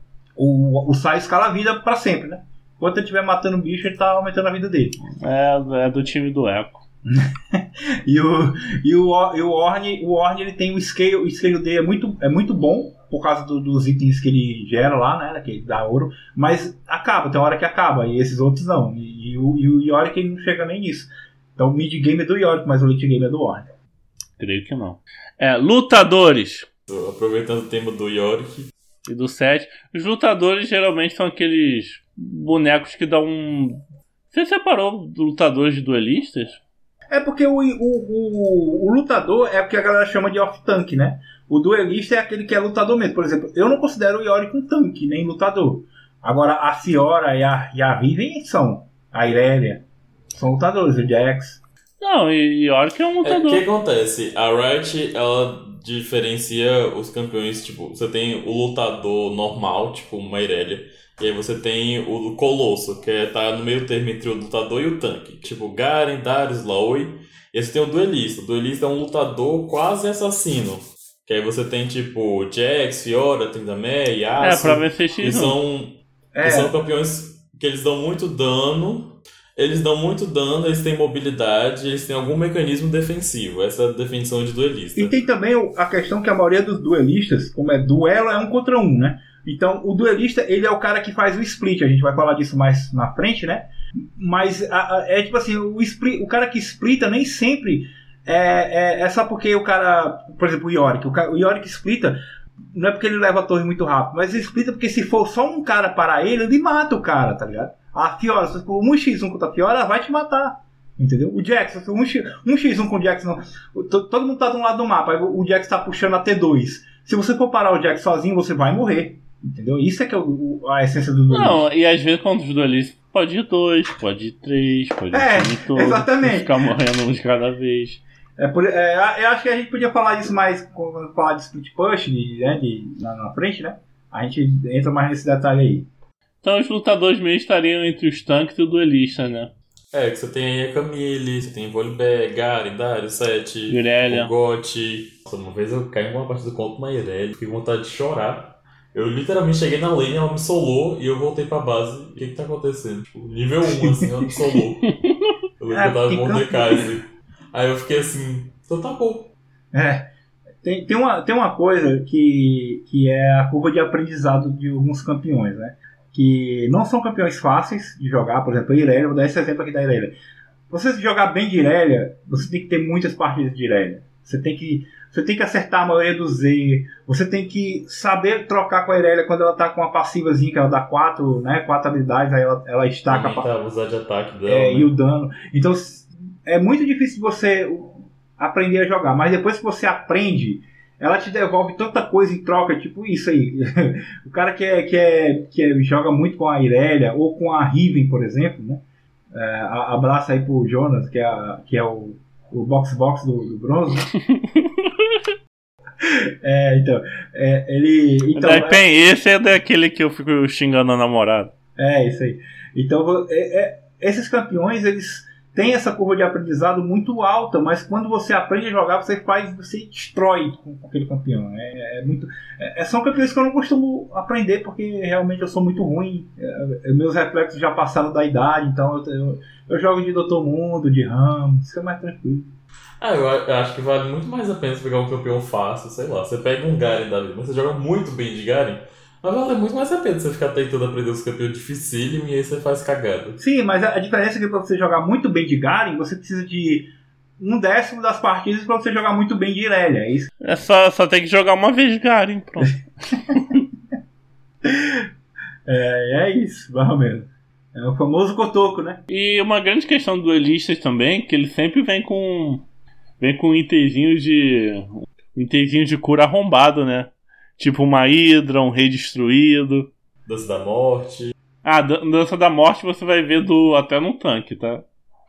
O, o Sion escala a vida pra sempre, né? Enquanto ele estiver matando o bicho, ele tá aumentando a vida dele. É, é do time do Echo. E o, e o, e o Orne, o Orne ele tem o scale, o scale dele é muito, é muito bom por causa do- dos itens que ele gera lá, né? Que ele dá ouro, mas acaba, tem hora que acaba, e esses outros não. E, e o, e o Yorick ele não chega nem nisso. Então o mid game é do Yorick, mas o late game é do Orne. Creio que não. É, lutadores. Aproveitando o tema do Yorick. E do 7. Os lutadores geralmente são aqueles bonecos que dão um. Você separou dos lutadores de duelistas? É porque o, o, o, o lutador é o que a galera chama de off-tank, né? O duelista é aquele que é lutador mesmo. Por exemplo, eu não considero o Yorick um tanque, nem lutador. Agora, a Fiora e a, e a Riven são. A Irelia. São lutadores, o Jax. Não, e Yorick é um É, o que lutador. acontece? A Riot, ela diferencia os campeões, tipo, você tem o lutador normal, tipo uma Irelia, e aí você tem o Colosso, que é, tá no meio termo entre o lutador e o tanque. Tipo, Garen, Darius, Laoi. E aí você tem o duelista. O duelista é um lutador quase assassino. Que aí você tem, tipo, Jax, Fiora, Tryndamere, É, Yasuo. pra ver se X1. são É, que são campeões que eles dão muito dano. Eles dão muito dano, eles têm mobilidade, eles têm algum mecanismo defensivo. Essa é a definição de duelista. E tem também a questão que a maioria dos duelistas, como é duelo, é um contra um, né? Então, o duelista, ele é o cara que faz o split. A gente vai falar disso mais na frente, né? Mas a- a- é tipo assim, o, split, o cara que splita nem sempre é, é, é só porque o cara, por exemplo, o Yorick. O, ca- o Yorick splita, não é porque ele leva a torre muito rápido, mas ele splita porque se for só um cara para ele, ele mata o cara, tá ligado? A Fiora, se for um x1 contra a Fiora, ela vai te matar. Entendeu? O Jax, se for um, x, um x1 com o to- todo mundo tá de um lado do mapa, o Jax tá puxando a T2. Se você for parar o Jack sozinho, você vai morrer. Entendeu? Isso é que é o- a essência do duelismo. Não, e às vezes quando os duelistas pode ir dois, pode ir três, pode ir É, o time todo. exatamente. Ficar morrendo um de cada vez. É por- é, eu acho que a gente podia falar disso mais quando falar de split push, de, né, de, na, na frente, né? A gente entra mais nesse detalhe aí. Então os lutadores meio estariam entre os tanques e o duelista, né? É, que você tem aí a Camille, você tem Volibear, Garen, Darius, Sete, Irelia. o Gotti. Nossa, uma vez eu caí em uma partida contra uma Irelia, fiquei com vontade de chorar. Eu literalmente cheguei na lane, ela me solou e eu voltei pra base. O que que tá acontecendo? Tipo, nível 1, assim, ela me solou. Eu lembro que eu tava É, com porque Mordekaiser. Aí eu fiquei assim, então tá bom. É. Tem, tem, uma, tem uma coisa que, que é a curva de aprendizado de alguns campeões, né? Que não são campeões fáceis de jogar, por exemplo, a Irelia, vou dar esse exemplo aqui da Irelia. Você jogar bem de Irelia, você tem que ter muitas partidas de Irelia. Você tem que, você tem que acertar a maioria do Z, você tem que saber trocar com a Irelia quando ela tá com uma passivazinha, que ela dá quatro, né, quatro habilidades, aí ela, ela estaca a Aumentar, usar de ataque dela. é, né? e o dano. Então é muito difícil você aprender a jogar, mas depois que você aprende, ela te devolve tanta coisa em troca, tipo isso aí. o cara que, é, que, é, que é- joga muito com a Irelia ou com a Riven, por exemplo, né? É, abraço aí pro Jonas, que é, a- que é o, o box box do, do bronze. é, então, é, ele. Então, Daí, bem, esse é daquele que eu fico xingando a namorada. É, isso aí. Então, é- é- esses campeões, eles têm essa curva de aprendizado muito alta, mas quando você aprende a jogar, você faz, você destrói com, aquele campeão. É, é muito, é- são campeões que eu não costumo aprender, porque realmente eu sou muito ruim. É, meus reflexos já passaram da idade, então eu, eu, eu jogo de Doutor Mundo, de Ramos, isso é mais tranquilo. Ah, eu acho que vale muito mais a pena você pegar um campeão fácil, sei lá. Você pega um Garen da vida, mas você joga muito bem de Garen, mas vale muito mais a pena você ficar tentando aprender os campeões dificílimos e aí você faz cagada. Sim, mas a, diferença é que para você jogar muito bem de Garen, você precisa de um décimo das partidas para você jogar muito bem de Irelia. É isso É só, só tem que jogar uma vez Garen, pronto. É, é isso, mais ou menos. É o famoso cotoco, né? E uma grande questão do duelistas também, que ele sempre vem com. Vem com itenzinhos de. Itenzinhos de cura arrombado, né? Tipo uma Hydra, um rei destruído. Dança da Morte. Ah, Dan- Dança da Morte você vai ver do até no tanque, tá?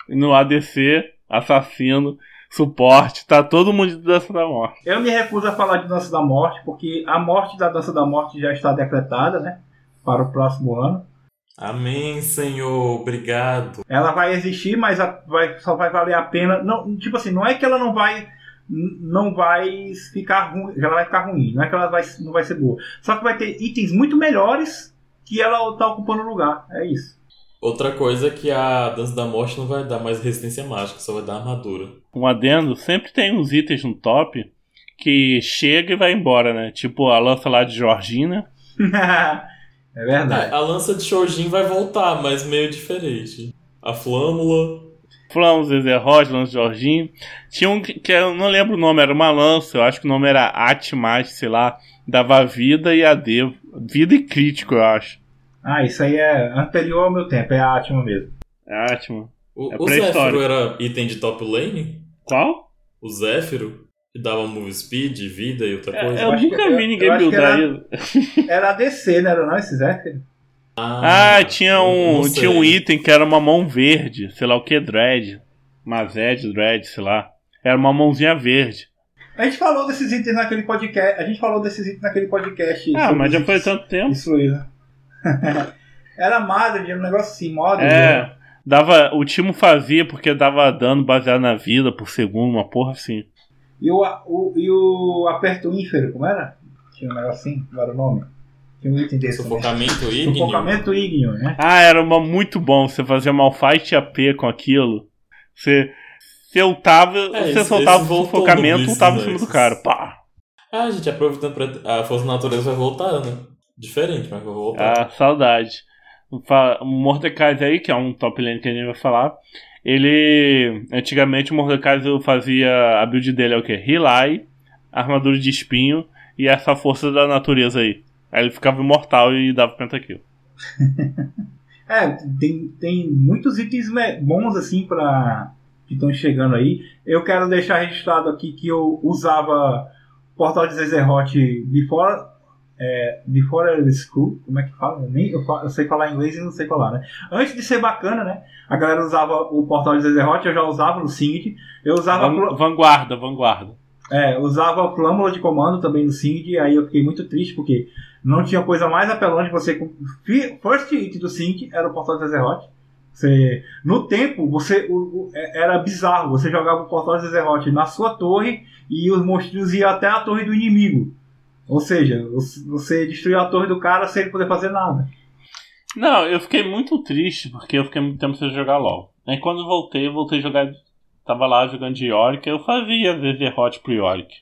No ADC, assassino, suporte, tá todo mundo de Dança da Morte. Eu me recuso a falar de Dança da Morte, porque a morte da Dança da Morte já está decretada, né? Para o próximo ano. Amém, Senhor. Obrigado. Ela vai existir, mas a- vai- só vai valer a pena. Não, tipo assim, não é que ela não vai. Não vai ficar ruim. Ela vai ficar ruim. Não é que ela vai, não vai ser boa. Só que vai ter itens muito melhores que ela tá ocupando o lugar. É isso. Outra coisa é que a Dança da Morte não vai dar mais resistência mágica, só vai dar armadura. Um adendo, sempre tem uns itens no top que chega e vai embora, né? Tipo a lança lá de Georgina. é verdade. É, a lança de Shojin vai voltar, mas meio diferente. A Flâmula. Flão, Zezé de Georgina. Tinha um que, que eu não lembro o nome, era uma lança, eu acho que o nome era Atmas, sei lá. Dava vida e AD. Vida e crítico, eu acho. Ah, isso aí é anterior ao meu tempo. É Atma mesmo. É Atma. O, É o. Zéfiro era item de top lane? Qual? O Zéfiro? Que dava move speed, vida e outra coisa? É, eu acho nunca que- eu- vi eu ninguém buildar era- isso. Era a DC, não era não, esse Zé? Ah, tinha eu um, tinha um item que era uma mão verde, sei lá o que, Dread. Mazed, Dread, sei lá. Era uma mãozinha verde. A gente falou desses itens naquele podcast. A gente falou desses itens naquele podcast. Ah, mas já itens tanto tempo. destruídos. era Madrid, era um negócio assim, moda. É, dava, o Timo fazia porque dava dano baseado na vida por segundo, uma porra assim. E o, o, e o aperto ínfero, como era? Tinha um negócio assim, não era o nome? Um item desse. também. Sufocamento ígneo. Sufocamento ígneo, né? Ah, era uma muito bom. Você fazia malfight AP com aquilo. Você, você ultava, É, você esse- soltava esse o sufocamento, Blitz, ultava em cima do cara. Pá! Ah, gente, aproveitando pra. A força da natureza vai voltar, né? Diferente, mas vai voltar. Ah, saudade. O Mordecai aí, que é um top lane que a gente vai falar. Ele. Antigamente o Mordecai fazia. A build dele é o quê? Relay, armadura de espinho e essa força da natureza aí. Aí ele ficava imortal e dava pentakill. É, tem, tem muitos itens bons assim para que estão chegando aí. Eu quero deixar registrado aqui que eu usava Portal de Zezerot Before, é, Before School, como é que fala? Eu, nem, eu, eu sei falar inglês e não sei falar, né? Antes de ser bacana, né? A galera usava o Portal de Zezerot, eu já usava no Singed. Eu usava, Van- vanguarda, vanguarda. é, usava a Flâmula de comando também no Singed, aí eu fiquei muito triste porque não tinha coisa mais apelante que você. fi- First hit do Singed era o Portal de Zezerot. Você, no tempo, você o- o- é- era bizarro. Você jogava o Portal de Zezerot na sua torre e os monstros iam até a torre do inimigo. Ou seja, você- destruiu a torre do cara sem ele poder fazer nada. Não, eu fiquei muito triste porque eu fiquei muito tempo sem jogar LOL. Aí quando voltei, voltei a jogar. Tava lá jogando de Yorick, eu fazia Zezerot pro Yorick.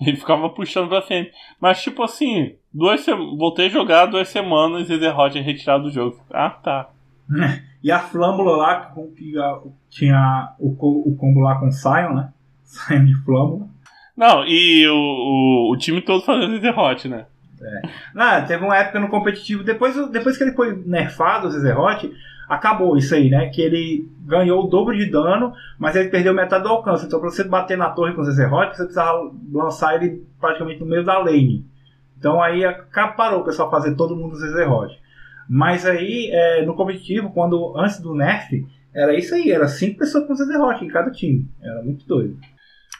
Ele ficava puxando pra frente. Mas tipo assim, duas se... voltei a jogar duas semanas e Zezerot é retirado do jogo. Ah, tá. E a Flâmula lá, que tinha o, o combo lá com o Sion, né? Sion de Flâmula. Não, e o, o, o time todo fazendo Zezerot, né? Não, teve uma época no competitivo, depois, depois que ele foi nerfado, o Zezerot, acabou isso aí, né? Que ele ganhou o dobro de dano, mas ele perdeu metade do alcance. Então, pra você bater na torre com o Zezerot, você precisava lançar ele praticamente no meio da lane. Então aí parou o pessoal fazer todo mundo Zezerot. Mas aí, é, no competitivo, quando antes do nerf, era isso aí, era cinco pessoas com Zezerot em cada time. Era muito doido.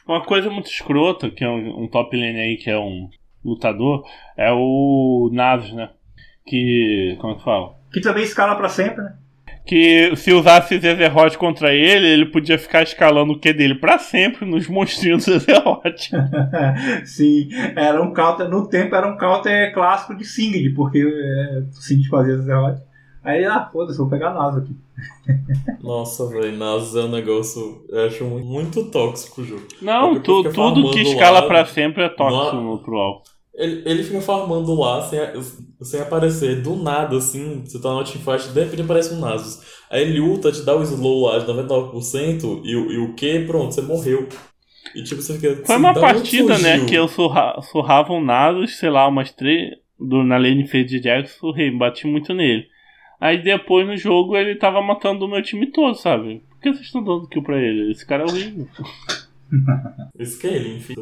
Uma coisa muito escrota, que é um, um top lane aí, que é um lutador, é o Nasus, né? Que. Como é que fala? Que também escala pra sempre, né? Que se usasse Zezerot contra ele, ele podia ficar escalando o Q dele pra sempre nos monstrinhos do Zezerot. Sim, era um counter, no tempo era um counter clássico de Singed, porque é, o Singed fazia Zerot. Aí, ah, foda-se, vou pegar a NASA aqui. Nossa, velho, NASA é um negócio. Eu acho muito, tóxico o jogo. Não, Porque tu- tudo que escala lá, pra sempre é tóxico no pro alvo. Ele, ele fica farmando lá sem, sem aparecer. Do nada, assim, você tá no teamfight, de repente aparece um Nasus. Aí ele ulta, te dá o slow lá de 99% e, o- e o Q, pronto, você morreu. E tipo, você fica. Foi assim, uma partida, né, que eu surra, surrava um Nasus, sei lá, umas três. Do, na lane fez de Jax, surrei, bati muito nele. Aí depois no jogo ele tava matando o meu time todo, sabe? Por que vocês estão dando kill pra ele? Esse cara é horrível. Esse que é ele, enfim.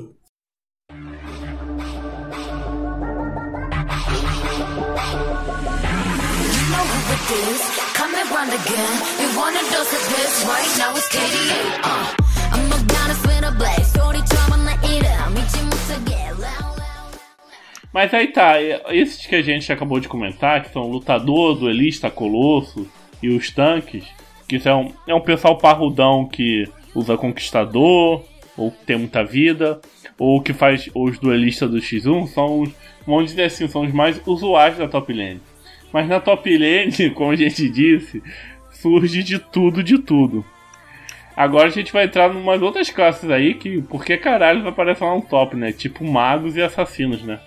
You know who it is. Come and run again. You want a dose of this right now? It's KDA. Uh, I'm about to spin a blade. Story처럼 나 이름 잊지 못하게. Loud, loud. Mas aí tá, esses que a gente acabou de comentar, que são lutador, duelista, colosso e os tanques, que são, é um pessoal parrudão que usa conquistador, ou que tem muita vida, ou que faz os duelistas do X1, são os, vamos dizer assim, são os mais usuários da top lane. Mas na top lane, como a gente disse, surge de tudo, de tudo. Agora a gente vai entrar em umas outras classes aí que, por que caralho vai aparecer lá no top, né? Tipo magos e assassinos, né?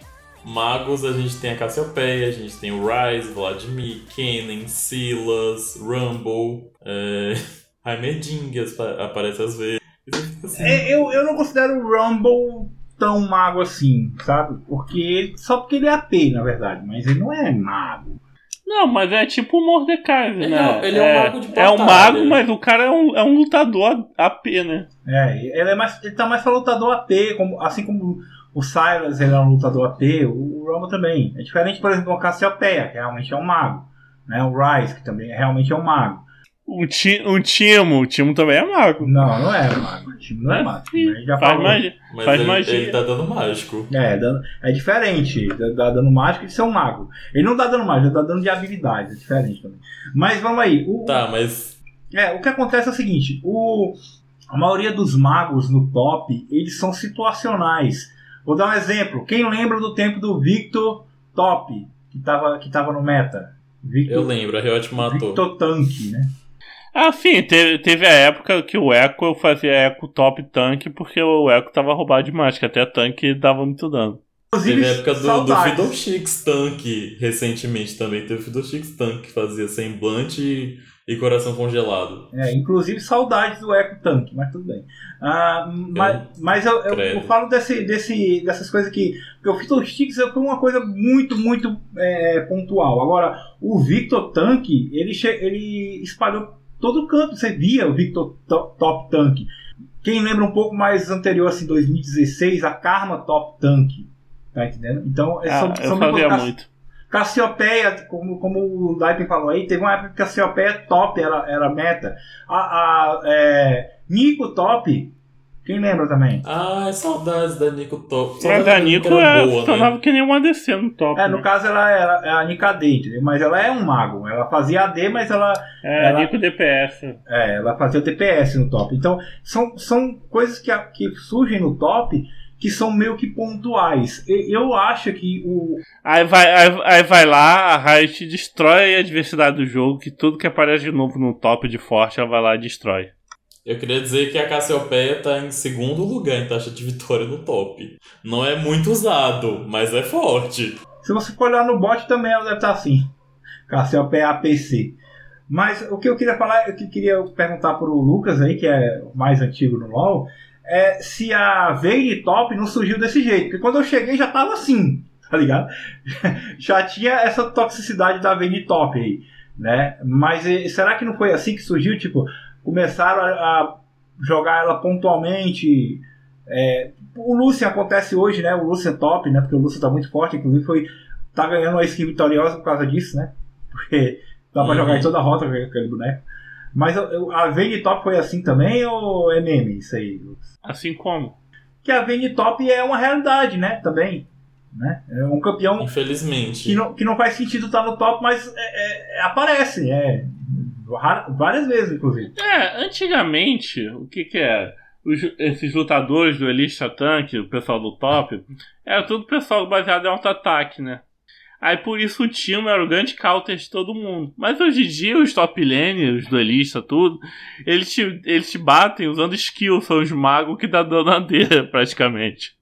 Magos, a gente tem a Cassiopeia, a gente tem o Ryze, Vladimir, Kennen, Silas, Rumble, é... Heimerdinger apa- aparece às vezes. Assim, É, eu, eu não considero o Rumble tão mago assim, sabe? Porque ele- só porque ele é AP, na verdade, mas ele não é mago. Não, mas é tipo o Mordecai, Ele né? é- ele é um mago de É um batalha. mago, mas o cara é um, é um lutador AP, né? É, ele, é mais, ele tá mais pra lutador AP, como, assim como o Silas ele é um lutador AP, o, o Rumble também. É diferente, por exemplo, do Cassiopeia, que realmente é um mago. Né? O Ryze, que também realmente é um mago. O, ti, o Timo, o Timo também é mago. Não, não é mago. O time não é mago. Ele já faz magia. mas faz ele, magia. ele tá dando mágico. É, dando- é diferente da, da dano mágico de ser um mago. Ele não dá dano mágico, ele dá dano de habilidade, é diferente também. Mas vamos aí. O, Tá, mas É, o que acontece é o seguinte, o, a maioria dos magos no top, eles são situacionais. Vou dar um exemplo. Quem lembra do tempo do Victor Top, que tava, que tava no meta? Victor, eu lembro, a Riot matou. Victor Tank, né? Ah, sim, teve, teve a época que o Echo eu fazia Echo top tanque porque o Echo tava roubado demais, que até tanque dava muito dano. Inclusive, Teve a época do, do. Fiddlesticks Tank, recentemente também. Teve o Fiddlesticks Tank que fazia semblante e, e coração congelado. É, inclusive saudades do Eco Tank, mas tudo bem. Ah, mas mas eu, eu- eu falo desse, desse, dessas coisas que. Porque o Victor Sticks foi uma coisa muito, muito é, pontual. Agora, o Victor Tank, ele, ele espalhou todo canto. Você via o Victor To- Top Tank. Quem lembra um pouco mais anterior, assim, 2016, a Karma Top Tank. Tá entendendo? Então, Ah, são, eu são fazia muito. Cassiopeia, como, como o Daipen falou aí, teve uma época que Cassiopeia top era, era meta. A, a é, Nico top, quem lembra também? Ah, saudades da Nico Top. Mas Saudades a da Nico é, boa, funcionava né? que nem um ADC no top. É, no né? caso ela era é a Nikade, entendeu? Mas ela é um mago. Ela fazia AD, mas ela, É, ela- Nico DPS. é, ela fazia DPS no top. Então, são, são coisas que, a- que surgem no top que são meio que pontuais. Eu acho que o, Aí vai, aí, aí vai lá, a Riot destrói a diversidade do jogo, que tudo que aparece de novo no top de forte, ela vai lá e destrói. Eu queria dizer que a Cassiopeia tá em segundo lugar em taxa de vitória no top. Não é muito usado, mas é forte. Se você for olhar no bot também ela deve estar assim. Cassiopeia APC. Mas o que eu queria falar, o que eu queria perguntar pro Lucas aí, que é o mais antigo no LoL, é se a Vayne Top não surgiu desse jeito. Porque quando eu cheguei já tava assim, tá ligado? já tinha essa toxicidade da Vayne Top aí, né? Mas eh, será que não foi assim que surgiu? Tipo, começaram a, a jogar ela pontualmente. É, o Lucian acontece hoje, né? O Lucian top, né? Porque o Lucian tá muito forte, inclusive foi tá ganhando uma skin vitoriosa por causa disso, né? Porque dá pra Uhum. jogar em toda a rota com aquele boneco. Mas eu- a Vayne Top foi assim também ou é meme isso aí? Lucas? Assim como. Que a Vayne Top é uma realidade, né? Também. Né? É um campeão Infelizmente. que não, que não faz sentido estar no top, mas é- é- aparece. É, várias vezes, inclusive. É, antigamente, o que que era? Os- esses lutadores do Elite Tank, o pessoal do top, era tudo pessoal baseado em auto-ataque, né? Aí por isso o time era o grande counter de todo mundo. Mas hoje em dia os top lane, os duelistas, tudo, eles te, eles te batem usando skill, são os magos que dá dano AD praticamente.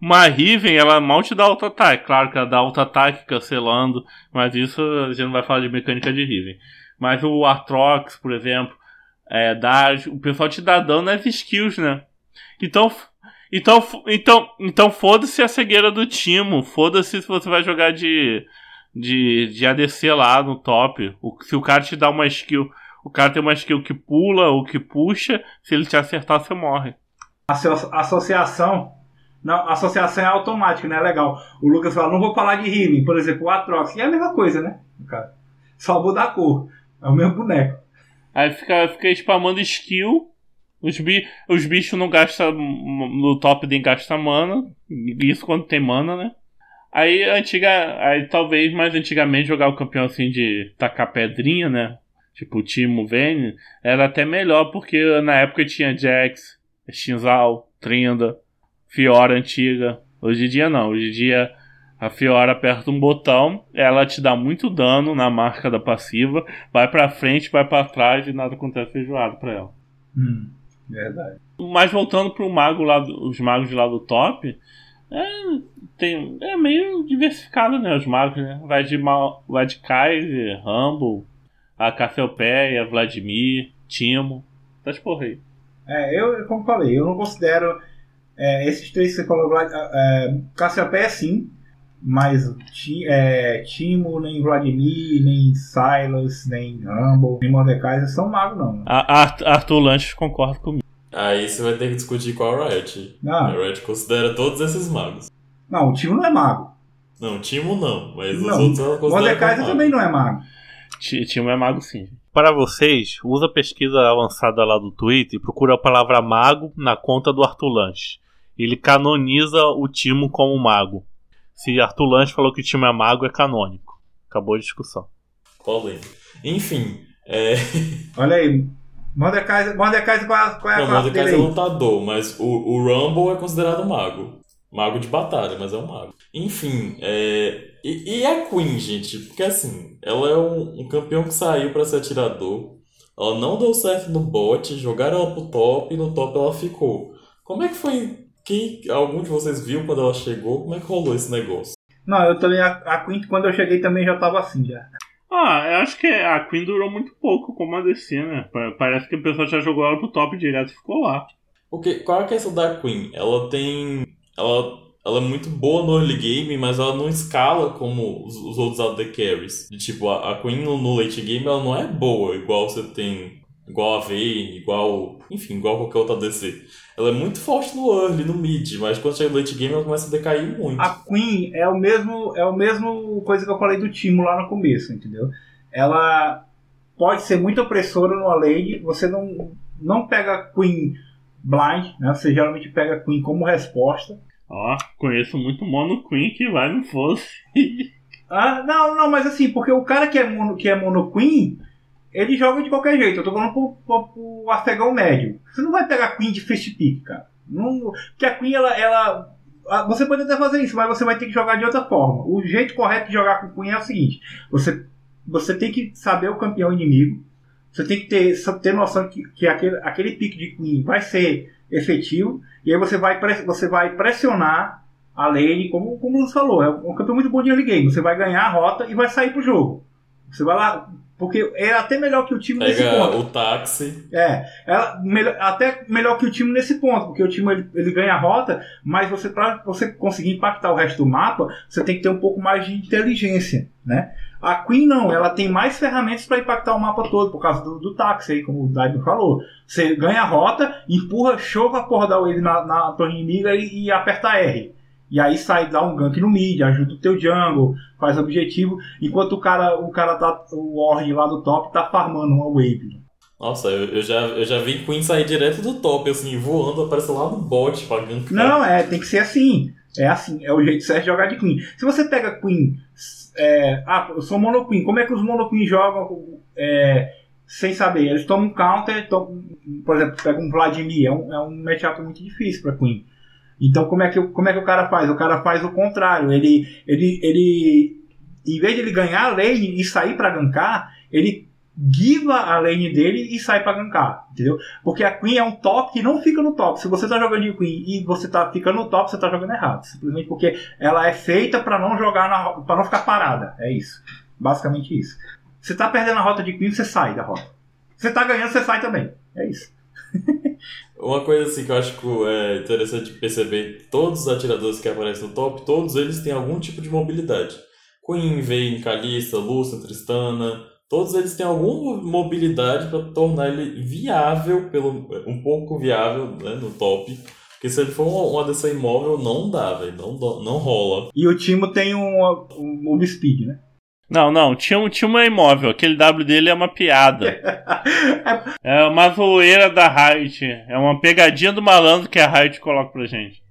Uma Riven, ela mal te dá auto-ataque. Claro que ela dá auto-ataque cancelando, mas isso a gente não vai falar de mecânica de Riven. Mas o Artrox, por exemplo, é, dá, o pessoal te dá dano nas skills, né? Então, então, então, então foda-se a cegueira do Timo. Foda-se se você vai jogar de, de, de ADC lá no top. O, se o cara te dá uma skill, o cara tem uma skill que pula ou que puxa, se ele te acertar, você morre. Asso- associação. Não, associação é automática, né? Legal. O Lucas fala, não vou falar de Riven, por exemplo, o Atrox. E é a mesma coisa, né? Cara? Só muda a cor. É o mesmo boneco. Aí fica, fica spamando skill. Os, bi, os bichos não gastam. No top nem gasta mana. Isso quando tem mana, né? Aí antiga. Aí talvez mais antigamente jogar o campeão assim de tacar pedrinha, né? Tipo o Timo Vayne, era até melhor porque na época tinha Jax, Shinzal, Trinda, Fiora antiga. Hoje em dia não, hoje em dia a Fiora aperta um botão, ela te dá muito dano na marca da passiva, vai pra frente, vai pra trás e nada acontece feijoado pra ela. Hum, verdade. Mas voltando pro mago lá, os magos de lá do top, é, tem, é meio diversificado, né? Os magos, né? Vai de, Mal, vai de Kaiser, Rumble, a Cassiopeia, Vladimir, Timo, essas porra aí. É, eu, como falei, eu não considero é, esses três que você falou, é, Cassiopeia sim, mas Ti- é, Timo, nem Vladimir, nem Silas, nem Rumble, nem Mordekaiser são magos, não. A, a- Arthur Lanches concorda comigo. Aí você vai ter que discutir com a Riot. Não, A Riot considera todos esses magos. não o Timo não é mago. Não, Timo não, mas os Não, outros ela considera Mordekaiser como também mago. não é mago. Ti- Timo é mago sim. Para vocês, usa a pesquisa avançada lá do Twitter e procura a palavra mago na conta do Arthur Lanche. Ele canoniza o Timo como mago. Se Arthur Lanche falou que o Timo é mago, é canônico. Acabou a discussão. Polêmico. Enfim, é... Olha aí. Mordekaiser, Mordekaiser qual, é- qual é a Não, classe dele Mordekaiser é aí? lutador, mas o, o Rumble é considerado mago. Mago de batalha, mas é um mago. Enfim, é... E, e a Queen, gente? Porque assim, ela é um, um campeão que saiu pra ser atirador. Ela não deu certo no bot, jogaram ela pro top e no top ela ficou. Como é que foi? Quem, algum de vocês viu quando ela chegou? Como é que rolou esse negócio? Não, eu também, a, a Queen, quando eu cheguei também já tava assim, já. Ah, eu acho que a Queen durou muito pouco como a DC, né? Pa- Parece que o pessoal já jogou ela pro top direto e ficou lá. Porque qual é a questão da Queen? Ela tem. Ela, ela é muito boa no early game, mas ela não escala como os, os outros AD carries. De, tipo, a, a Queen no, no late game ela não é boa, igual você tem igual a Vayne, igual. Enfim, igual qualquer outra DC. Ela é muito forte no early, no mid, mas quando chega no late game ela começa a decair muito. A Queen é o mesmo, é o mesmo coisa que eu falei do Timo lá no começo, entendeu? Ela pode ser muito opressora no lane, você não, não pega a Queen blind, né? Você geralmente pega a Queen como resposta. Ó, conheço muito Mono Queen que vai no fosse. Ah, não, não, mas assim, porque o cara que é mono, que é mono Queen, ele joga de qualquer jeito. Eu tô falando pro, pro, pro afegão médio. Você não vai pegar Queen de first pick, cara. Não, porque a Queen, ela, ela. Você pode até fazer isso, mas você vai ter que jogar de outra forma. O jeito correto de jogar com Queen é o seguinte: você, você tem que saber o campeão inimigo. Você tem que ter, ter noção que, que aquele, aquele pique de Queen vai ser efetivo. E aí você vai, você vai pressionar a lane, como, como o Lúcio falou. É um campeão muito bom de early game. Você vai ganhar a rota e vai sair pro jogo. Você vai lá. Porque é até melhor que o time nesse Pega ponto. o táxi. É, ela, melhor- até melhor que o time nesse ponto, porque o time ele, ele ganha a rota, mas você para você conseguir impactar o resto do mapa, você tem que ter um pouco mais de inteligência, né? A Queen não, ela tem mais ferramentas para impactar o mapa todo, por causa do, do táxi aí, como o Daimon falou. Você ganha a rota, empurra, chova a porra da wave na, na torre inimiga e, e aperta R. E aí sai, dá um gank no mid, ajuda o teu jungle, faz objetivo, enquanto o cara, o cara tá, o Ord lá do top tá farmando uma wave. Nossa, eu, eu já, eu já vi Queen sair direto do top, assim, voando, aparece lá no bot pra gankar. Não, é, tem que ser assim. É assim, é o jeito certo de jogar de Queen. Se você pega Queen, é, ah, eu sou Mono Queen, como é que os Mono Queen jogam é, sem saber? Eles tomam um counter, tomam, por exemplo, pega um Vladimir, é um, é um matchup muito difícil pra Queen. Então como é, que, como é que o cara faz? O cara faz o contrário. Ele, ele, ele em vez de ele ganhar a lane e sair pra gankar, ele guiva a lane dele e sai pra gankar, entendeu? Porque a Queen é um top que não fica no top. Se você tá jogando de Queen e você tá ficando no top, você tá jogando errado. Simplesmente porque ela é feita pra não jogar para não ficar parada. É isso. Basicamente isso. Você tá perdendo a rota de Queen, você sai da rota. Você tá ganhando, você sai também. É isso. Uma coisa assim que eu acho que é interessante perceber, todos os atiradores que aparecem no top, todos eles têm algum tipo de mobilidade. Queen, Vayne, Kalista, Lucian, Tristana, todos eles têm alguma mobilidade para tornar ele viável, pelo, um pouco viável né, no top. Porque se ele for um, um ADC imóvel, não dá, velho, não, não rola. E o Timo tem um, um move speed, né? Não, não, tinha, um- tinha uma imóvel. Aquele W dele é uma piada. É uma zoeira da Riot. É uma pegadinha do malandro que a Riot coloca pra gente.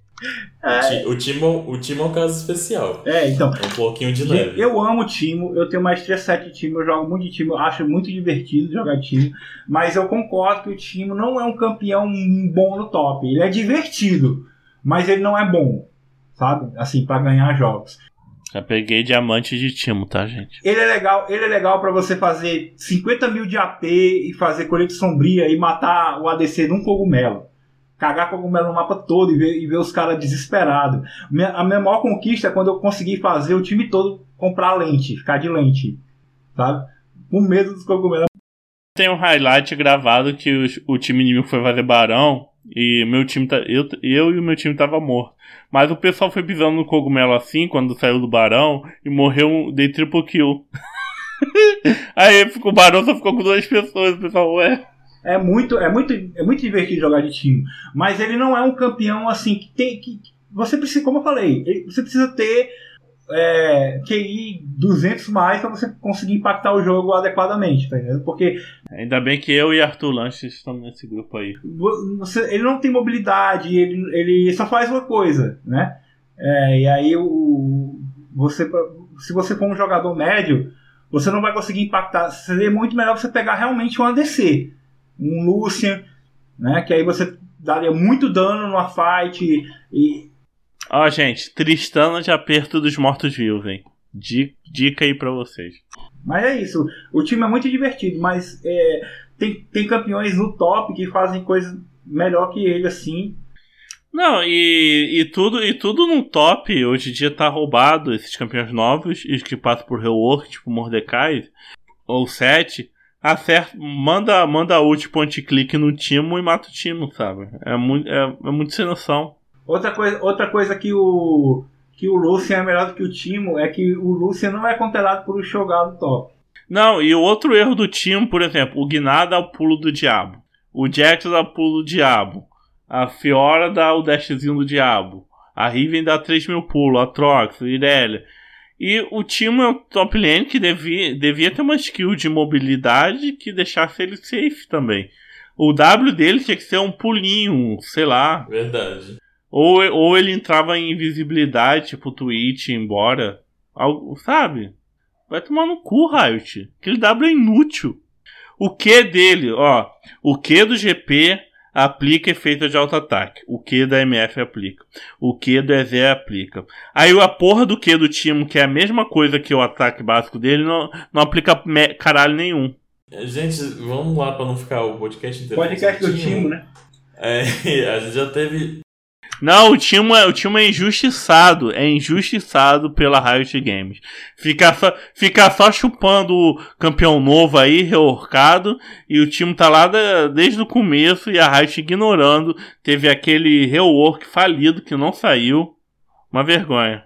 O Ti- O Timo, o Timo é um caso especial. É, então. É um bloquinho de neve. eu amo o Timo, eu tenho maestria 7 de Timo, eu jogo muito de Timo, eu acho muito divertido jogar Timo, mas eu concordo que o Timo não é um campeão bom no top. Ele é divertido, mas ele não é bom, sabe? Assim, pra ganhar jogos. Já peguei diamante de Timo, tá, gente? Ele é legal, ele é legal para você fazer 50 mil de AP e fazer colheita sombria e matar o ADC num cogumelo. Cagar cogumelo no mapa todo e ver, e ver os caras desesperados. A minha maior conquista é quando eu consegui fazer o time todo comprar lente, ficar de lente. Sabe? Com medo dos cogumelos. Tem um highlight gravado que os- o time inimigo foi fazer barão e meu time tá, eu, eu e o meu time tava morto. Mas o pessoal foi pisando no cogumelo assim quando saiu do barão e morreu, dei triple kill. Aí ficou, o barão só ficou com duas pessoas, o pessoal, ué. É muito, é muito, é muito divertido jogar de time. Mas ele não é um campeão assim que tem que você precisa, como eu falei, você precisa ter é, QI 200 mais para você conseguir impactar o jogo adequadamente, tá entendendo? Porque Ainda bem que eu e Arthur Lanches estamos nesse grupo aí. vo- você- ele não tem mobilidade, ele, ele só faz uma coisa, né? É, e aí o, você, se você for um jogador médio, você não vai conseguir impactar. Seria muito melhor você pegar realmente um ADC, um Lucian, né? Que aí você daria muito dano numa fight e, Ó, gente, Tristana de aperto dos mortos-vivos, hein? Di- Dica aí pra vocês. Mas é isso. O time é muito divertido, mas é, tem, tem campeões no top que fazem coisas melhor que ele, assim. Não, e, e tudo e tudo no top hoje em dia tá roubado, esses campeões novos, e os que passam por rework, tipo Mordecai ou 7, acerta, manda, manda ult point click no Timo e mata o Timo, sabe? É muito, é, é muito sem noção. Outra coisa, outra coisa que o que o Lucian é melhor do que o Timo é que o Lucian não é contelado por jogar no top. Não, e o outro erro do time, por exemplo, o Guiná dá o pulo do diabo. O Jax dá o pulo do diabo. A Fiora dá o dashzinho do diabo. A Riven dá 3 mil pulos. A Trox, a Irelia. E o time é o top lane que devia, devia ter uma skill de mobilidade que deixasse ele safe também. O W dele tinha que ser um pulinho, sei lá. Verdade. Ou, ou ele entrava em invisibilidade, tipo Twitch, embora. Algo, sabe? Vai tomar no cu, Riot. Aquele W é inútil. O Q dele, ó. O Q do GP aplica efeito de auto-ataque. O Q da MF aplica. O Q do EZ aplica. Aí a porra do Q do Timo, que é a mesma coisa que o ataque básico dele, não, não aplica caralho nenhum. É, Gente, vamos lá pra não ficar o podcast inteiro. Podcast do Timo, né? É, a gente já teve. Não, o Timo, é, o Timo é injustiçado. É injustiçado pela Riot Games. Ficar só, ficar só chupando o campeão novo aí, reorcado. E o time tá lá da- desde o começo e a Riot ignorando. Teve aquele rework falido que não saiu. Uma vergonha.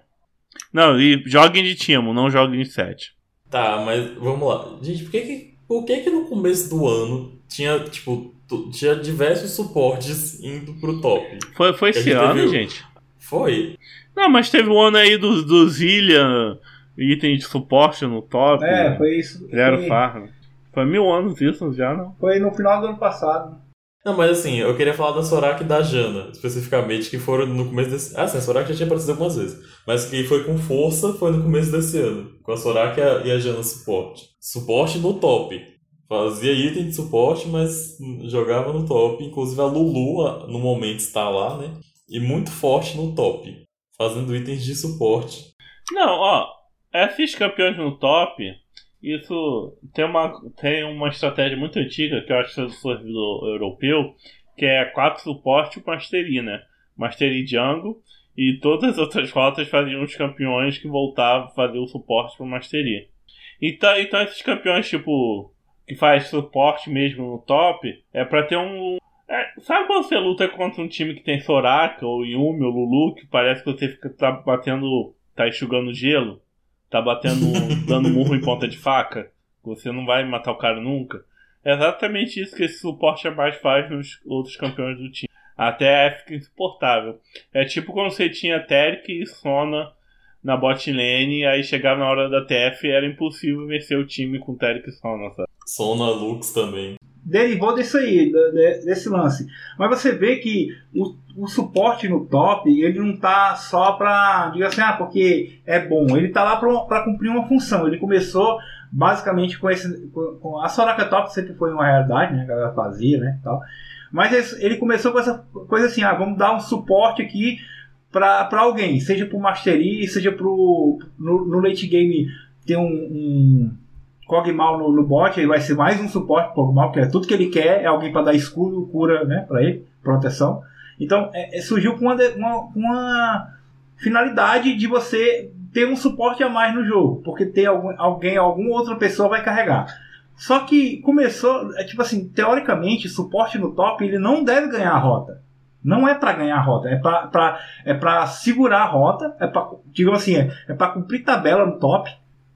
Não, e joguem de Timo, não joguem de 7. Tá, mas vamos lá. Gente, por que que, por que, que no começo do ano tinha, tipo, tinha diversos suportes indo pro top? Foi, foi esse gente ano, teve gente. Foi. Não, mas teve um ano aí do, do Zillian, item de suporte no top. É, foi isso. Zero foi, farm. Foi mil anos isso já, não? foi no final do ano passado. Não, mas assim, eu queria falar da Soraka e da Jana, especificamente, que foram no começo desse. Ah, sim, a Soraka já tinha aparecido algumas vezes. Mas que foi com força foi no começo desse ano. Com a Soraka e a, e a Jana suporte. Suporte no top. Fazia item de suporte, mas jogava no top. Inclusive a Lulu, no momento, está lá, né? E muito forte no top. Fazendo itens de suporte. Não, ó, esses campeões no top, isso tem uma, tem uma estratégia muito antiga que eu acho que é do servidor europeu, que é quatro suporte e Mastery, né? Mastery Jungle e todas as outras rotas faziam os campeões que voltavam fazer o suporte pro Mastery. Então, então esses campeões, tipo, que faz suporte mesmo no top, é pra ter um. é, sabe quando você luta contra um time que tem Soraka, ou Yumi, ou Lulu, que parece que você fica tá batendo. tá enxugando gelo? Tá batendo. dando murro em ponta de faca? Você não vai matar o cara nunca? É exatamente isso que esse suporte a mais faz nos outros campeões do time. Até é fica insuportável. É tipo quando você tinha Teric e Sona na bot lane, aí chegava na hora da TF era impossível vencer o time com Teric e Sona, sabe? Sona Lux também. derivou disso aí, desse lance. Mas você vê que o, o suporte no top, ele não tá só pra, diga assim, ah, porque é bom. Ele tá lá pra, pra cumprir uma função. Ele começou basicamente com esse. Com, com- a Soraka Top sempre foi uma realidade, né? Que ela fazia, né? Tal. Mas ele começou com essa coisa assim, ah, vamos dar um suporte aqui pra alguém, seja pro Mastery, seja pro. No, no late game ter um- um Kog'Maw no, no bot, ele vai ser mais um suporte pro Kog'Maw, que é tudo que ele quer, é alguém para dar escudo, cura, né, para ele, proteção. Então, é- é- surgiu com uma, uma, uma finalidade de você ter um suporte a mais no jogo, porque ter algum, alguém, alguma outra pessoa vai carregar. Só que começou, é tipo assim, teoricamente, suporte no top, ele não deve ganhar a rota. Não é para ganhar a rota, é para pra, é pra segurar a rota, é pra, digamos assim, é, é para cumprir tabela no top,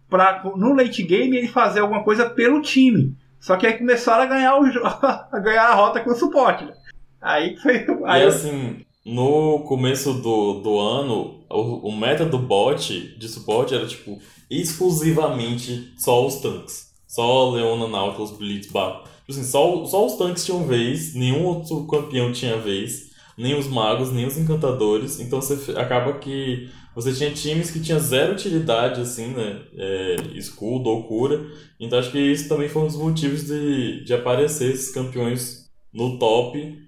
para no late game ele fazer alguma coisa pelo time. Só que aí começaram a ganhar, o, a, ganhar a rota com o suporte. né? Aí foi. Aí, E assim, no começo do, do ano, o, o meta do bot de suporte era tipo exclusivamente só os tanques. Só Leona, Nautilus, Blitz, Bar. Tipo assim, só, só os tanques tinham vez, nenhum outro campeão tinha vez, nem os magos, nem os encantadores. Então você acaba que você tinha times que tinham zero utilidade, assim, né? É, escudo ou cura. Então acho que isso também foi um dos motivos de, de aparecer esses campeões no top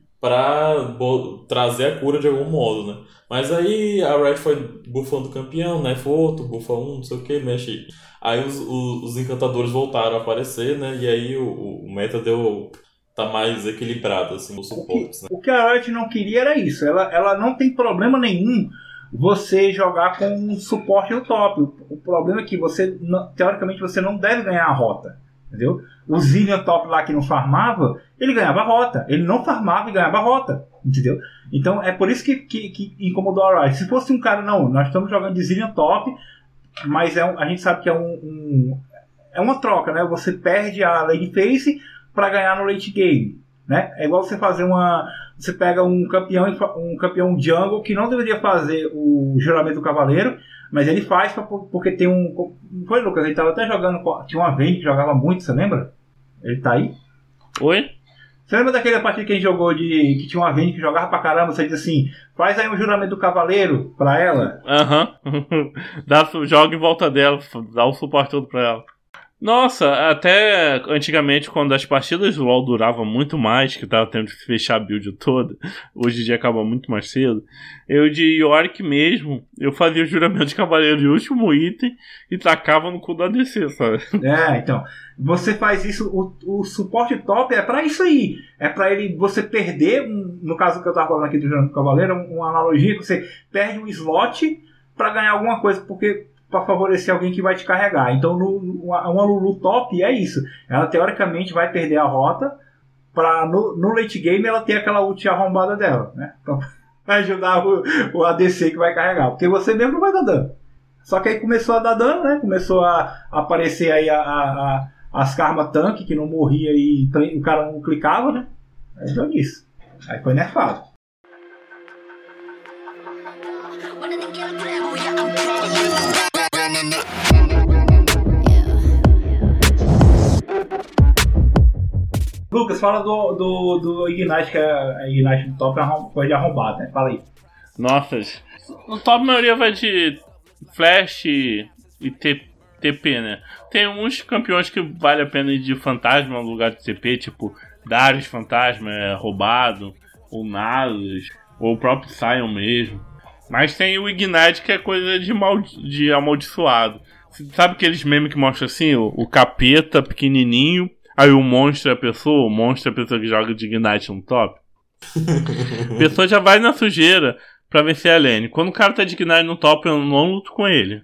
bo- trazer a cura de algum modo, né? Mas aí a Red foi bufando campeão, né? Foi outro, bufa um, não sei o que, mexe. Aí os, os, os encantadores voltaram a aparecer, né? E aí o, o meta deu. Tá mais equilibrado, assim, os suportes, né? o que a Riot não queria era isso. Ela, ela não tem problema nenhum você jogar com um suporte no top. O, o problema é que você, não- teoricamente, você não deve ganhar a rota. Entendeu? O Zillion top lá que não farmava, ele ganhava a rota. Ele não farmava e ganhava a rota. Entendeu? Então é por isso que, que, que incomodou a Riot. Se fosse um cara, não, nós estamos jogando de Zillion top, mas é um- a gente sabe que é um, um- é uma troca, né? Você perde a lane phase para ganhar no late game, né? É igual você fazer uma, você pega um campeão um campeão jungle que não deveria fazer o juramento do cavaleiro, mas ele faz pra, porque tem um, não foi Lucas? Ele tava até jogando, tinha uma vez que jogava muito, você lembra? Ele tá aí? Oi? Você lembra daquela partida que a gente jogou de. que tinha uma vende que jogava pra caramba? Você diz assim: faz aí um juramento do cavaleiro pra ela. Aham. Uhum. joga em volta dela, dá o suporte todo pra ela. Nossa, até antigamente, quando as partidas do LoL duravam muito mais, que tava tendo que fechar a build toda, hoje em dia acaba muito mais cedo, eu de Yorick mesmo, eu fazia o juramento de cavaleiro de último item e tacava no cu da DC, sabe? É, então, você faz isso, o, o suporte top é para isso aí, é para ele, você perder, no caso que eu tava falando aqui do juramento do cavaleiro, uma analogia que você perde um slot para ganhar alguma coisa, porque para favorecer alguém que vai te carregar. Então, no, uma Lulu top é isso. Ela teoricamente vai perder a rota para no, no, late game ela ter aquela ult arrombada dela, né? Então, ajudar o, o ADC que vai carregar, porque você mesmo não vai dar dano. Só que aí começou a dar dano, né? Começou a, aparecer aí a, a, as karma tanque que não morria e o cara não clicava, né? Aí deu nisso. Aí foi nerfado. Lucas, fala do, do, do Ignite, que é a Ignite do top é coisa de arrombado, né? Fala aí. Nossa, no top maioria vai de Flash e TP, né? Tem uns campeões que vale a pena ir de fantasma no lugar de TP, tipo Darius Fantasma é roubado, ou Nasus, ou o próprio Sion mesmo. Mas tem o Ignite que é coisa de, mal, de amaldiçoado. Sabe aqueles memes que mostram assim, o, o capeta pequenininho Aí o monstro é a pessoa, o monstro é a pessoa que joga de Ignite no top. a pessoa já vai na sujeira pra vencer a lane. Quando o cara tá de Ignite no top, eu não luto com ele.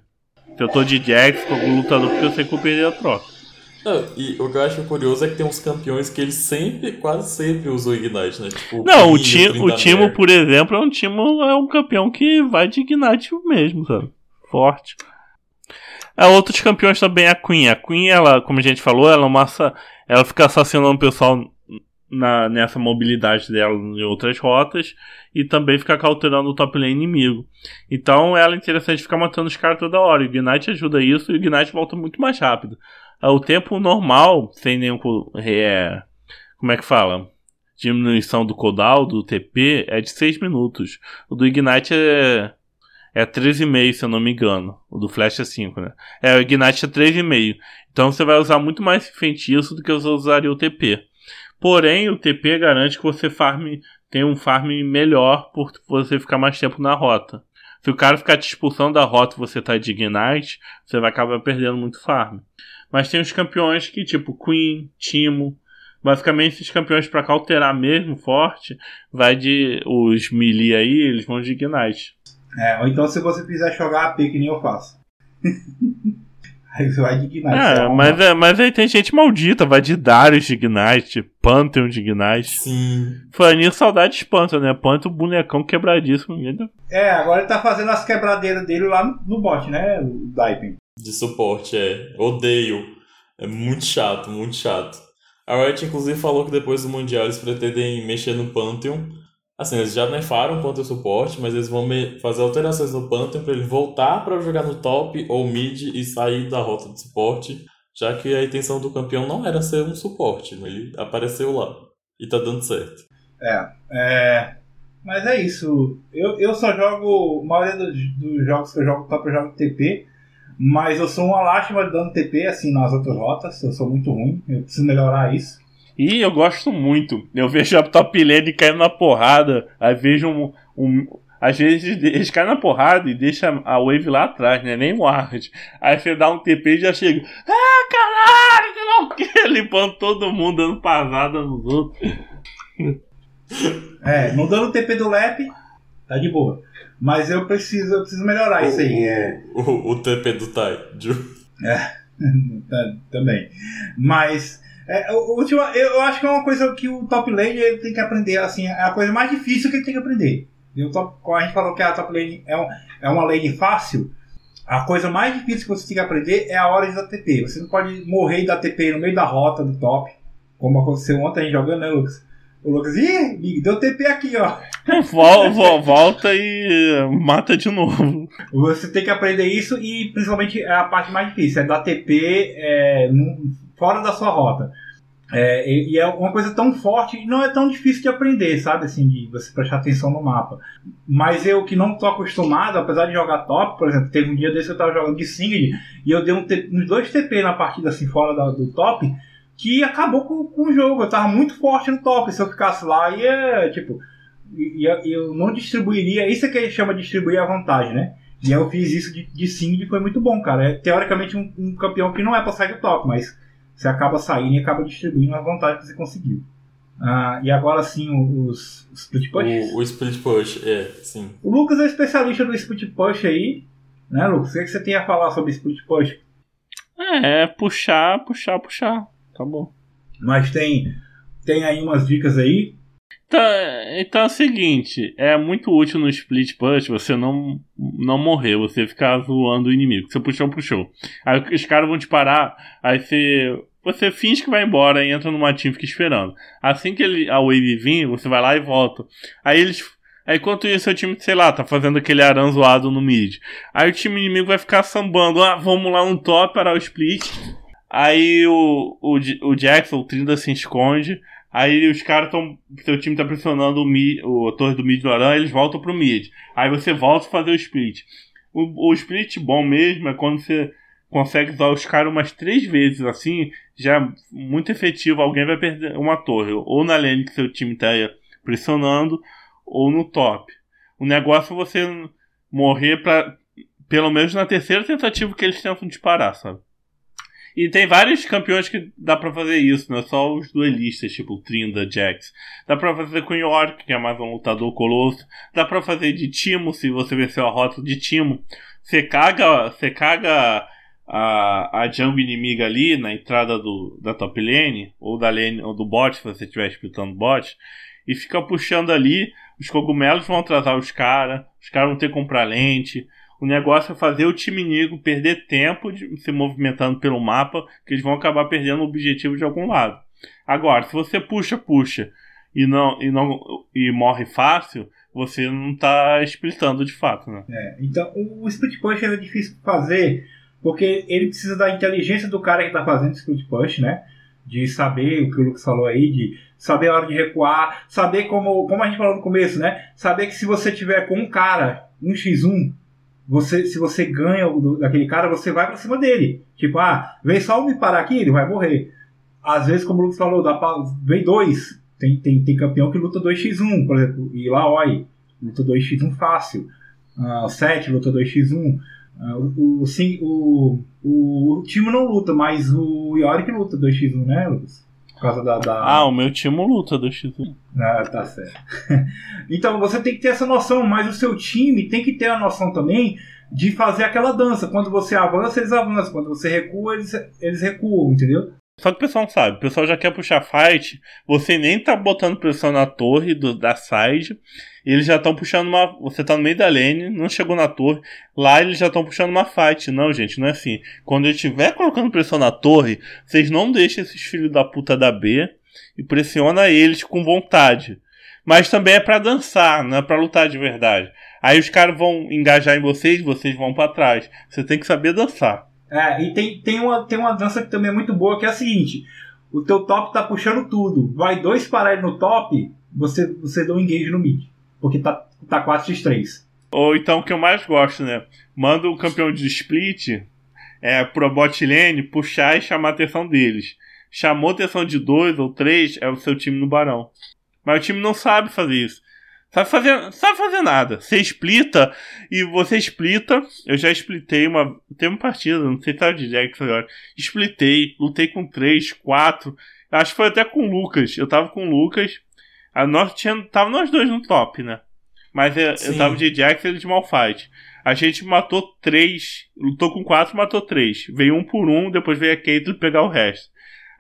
Se eu tô de Jax, com o lutador, porque eu sei que eu perder a troca. Não, e o que eu acho curioso é que tem uns campeões que eles sempre, quase sempre usam Ignite, né? Tipo, não, o, ti o Timo, por exemplo, é um Timo, é um campeão que vai de Ignite mesmo, sabe? Forte. É, outros campeões também a Queen. A Queen, ela, como a gente falou, ela é uma, ela fica assassinando o pessoal na, nessa mobilidade dela em outras rotas e também fica cauterando o top lane inimigo. Então ela é interessante ficar matando os caras toda hora. O Ignite ajuda isso e o Ignite volta muito mais rápido. É, o tempo normal, sem nenhum. É, como é que fala? Diminuição do cooldown, do TP, é de 6 minutos. O do Ignite é é 13,5, se eu não me engano. O do Flash é 5, né? É, o Ignite é 3,5. Então você vai usar muito mais feitiço do que você usaria o TP. Porém, o TP garante que você farme, tem um farm melhor por você ficar mais tempo na rota. Se o cara ficar te expulsando da rota e você tá de Ignite, você vai acabar perdendo muito farm. Mas tem os campeões que, tipo Queen, Timo, basicamente esses campeões para cauterar mesmo forte, vai de os melee aí, eles vão de Ignite. É, ou então se você quiser jogar AP que nem eu faço. aí você vai de Ignite. É, mas, é, mas aí tem gente maldita, vai de Darius de Ignite, Pantheon de Ignite. Sim. Nisso, saudade de Pantheon, né? Pantheon, bonecão quebradíssimo. É, agora ele tá fazendo as quebradeiras dele lá no, no bot, né? O Daipen. De suporte, é. Odeio. É muito chato, muito chato. A Riot, inclusive, falou que depois do Mundial eles pretendem mexer no Pantheon Assim, eles já nerfaram o Pantheon suporte, mas eles vão fazer alterações no Pantheon para ele voltar para jogar no top ou mid e sair da rota de suporte, já que a intenção do campeão não era ser um suporte, ele apareceu lá e tá dando certo. É, é mas é isso. Eu, eu só jogo, a maioria dos, dos jogos que eu jogo top eu jogo TP, mas eu sou uma lástima dando TP assim nas outras rotas, eu sou muito ruim, eu preciso melhorar isso. E eu gosto muito. Eu vejo a top lane caindo na porrada. Aí vejo um, um. Às vezes eles caem na porrada e deixam a wave lá atrás, né? Nem o ward. Aí você dá um TP e já chega. Ah, caralho, que não quer. Limpando todo mundo, dando pasada nos outros. É, não dando o TP do lap, tá de boa. Mas eu preciso, eu preciso melhorar o, isso aí. É. O, o TP do Tai. É, também. Mas é, última, eu acho que é uma coisa que o top lane ele tem que aprender, assim, é a coisa mais difícil que ele tem que aprender. E o top, como a gente falou que a top lane é, um, é uma lane fácil, A coisa mais difícil que você tem que aprender é a hora de dar TP. Você não pode morrer e dar TP no meio da rota do top, como aconteceu ontem jogando, né, Lucas? O Lucas, ih, Big, deu TP aqui, ó. Vol, vol, volta e mata de novo. Você tem que aprender isso e principalmente é a parte mais difícil, é dar TP é, fora da sua rota. É, e, e é uma coisa tão forte e não é tão difícil de aprender, sabe? Assim, de você prestar atenção no mapa. Mas eu que não tô acostumado, apesar de jogar top, por exemplo, teve um dia desse que eu tava jogando de Singed e eu dei um uns dois TP na partida assim fora da- do top que acabou com, com o jogo. Eu tava muito forte no top. Se eu ficasse lá, ia, tipo, ia, eu não distribuiria. Isso é que chama de distribuir a vantagem, né? E eu fiz isso de, de Singed e foi muito bom, cara. É teoricamente um, um campeão que não é pra sair do top, mas você acaba saindo e acaba distribuindo a vantagem que você conseguiu. Ah, e agora sim, os, os split push. O, o split push, é, sim. O Lucas é especialista do split push aí, né, Lucas? O que, é que você tem a falar sobre split push? É, puxar, puxar, puxar. Tá bom. Mas tem, tem aí umas dicas aí. Então, então é o seguinte, é muito útil no split push você não, não morrer, você ficar zoando o inimigo. Você puxou, puxou. Aí os caras vão te parar, aí você. Você finge que vai embora e entra numa team e fica esperando. Assim que ele, a wave vir, você vai lá e volta. Aí eles. Aí enquanto isso, seu time, sei lá, tá fazendo aquele aran zoado no mid. Aí o time inimigo vai ficar sambando. Ah, vamos lá no top para o split. Aí o, o, o Jackson, o Trinda se esconde. Aí os caras estão. Seu time tá pressionando o, mid, o a torre do mid do Aran, eles voltam pro mid. Aí você volta a fazer o split. O, o split bom mesmo é quando você consegue usar os caras umas três vezes assim, já é muito efetivo. Alguém vai perder uma torre. Ou na lane que seu time tá pressionando, ou no top. O negócio é você morrer pra. Pelo menos na terceira tentativa que eles tentam disparar, sabe? E tem vários campeões que dá pra fazer isso, não é só os duelistas, tipo Trinda, Jax. Dá pra fazer com York, que é mais um lutador colosso. Dá pra fazer de Timo, se você venceu a rota de Timo. Você caga, você caga a, a jungle inimiga ali na entrada do, da top lane, ou da lane, ou do bot, se você estiver splitando bot, e fica puxando ali. Os cogumelos vão atrasar os caras, os caras vão ter que comprar lente. O negócio é fazer o time inimigo perder tempo de se movimentando pelo mapa, que eles vão acabar perdendo o objetivo de algum lado. Agora, se você puxa, puxa e não e não e morre fácil, você não tá splitando de fato, né? É, então, o, split push é difícil fazer porque ele precisa da inteligência do cara que está fazendo split push, né? De saber o que o Lucas falou aí, de saber a hora de recuar, saber como, como a gente falou no começo, né? Saber que se você tiver com um cara, um x1, você, se você ganha do- daquele cara, você vai pra cima dele. Tipo, ah, vem só um me parar aqui, ele vai morrer. Às vezes, como o Lucas falou, dá pra, vem dois. Tem, tem, tem campeão que luta 2x1, por exemplo, e Laoi luta 2x1 fácil. Ah, o 7 luta 2x1. Ah, o, o, sim, o, o, o time não luta, mas o Yorick luta 2x1, né, Lucas? Por causa da. da... Ah, o meu time luta do X1. Ah, tá certo. então você tem que ter essa noção, mas o seu time tem que ter a noção também de fazer aquela dança. Quando você avança, eles avançam. Quando você recua, eles, eles recuam, entendeu? Só que o pessoal não sabe. O pessoal já quer puxar fight. Você nem tá botando pressão na torre do, da side. Eles já estão puxando uma. Você tá no meio da lane, não chegou na torre. Lá eles já estão puxando uma fight. Não, gente, não é assim. Quando ele estiver colocando pressão na torre, vocês não deixem esses filhos da puta da B e pressiona eles com vontade. Mas também é pra dançar, não é pra lutar de verdade. Aí os caras vão engajar em vocês, vocês vão pra trás. Você tem que saber dançar. É, e tem, tem, uma, tem uma dança que também é muito boa, que é a seguinte: o teu top tá puxando tudo. Vai dois para ele no top, você, você dá um engage no mid. Porque tá, tá 4x3. Ou então o que eu mais gosto, né? Manda o campeão de split é, pro bot lane puxar e chamar a atenção deles. Chamou a atenção de dois ou três, é o seu time no barão. Mas o time não sabe fazer isso. Sabe fazer, sabe fazer nada. Você splita e você splita. Eu já splitei uma. Tem uma partida, não sei se tá de Jax agora. Splitei, lutei com três, quatro. Acho que foi até com o Lucas. Eu tava com o Lucas. A nós tinha, tava nós dois no top, né? Mas eu, eu Sim. tava de Jax e ele de Malphite. A gente matou três. Lutou com quatro, matou três. Veio um por um, depois veio a Caitlyn pegar o resto.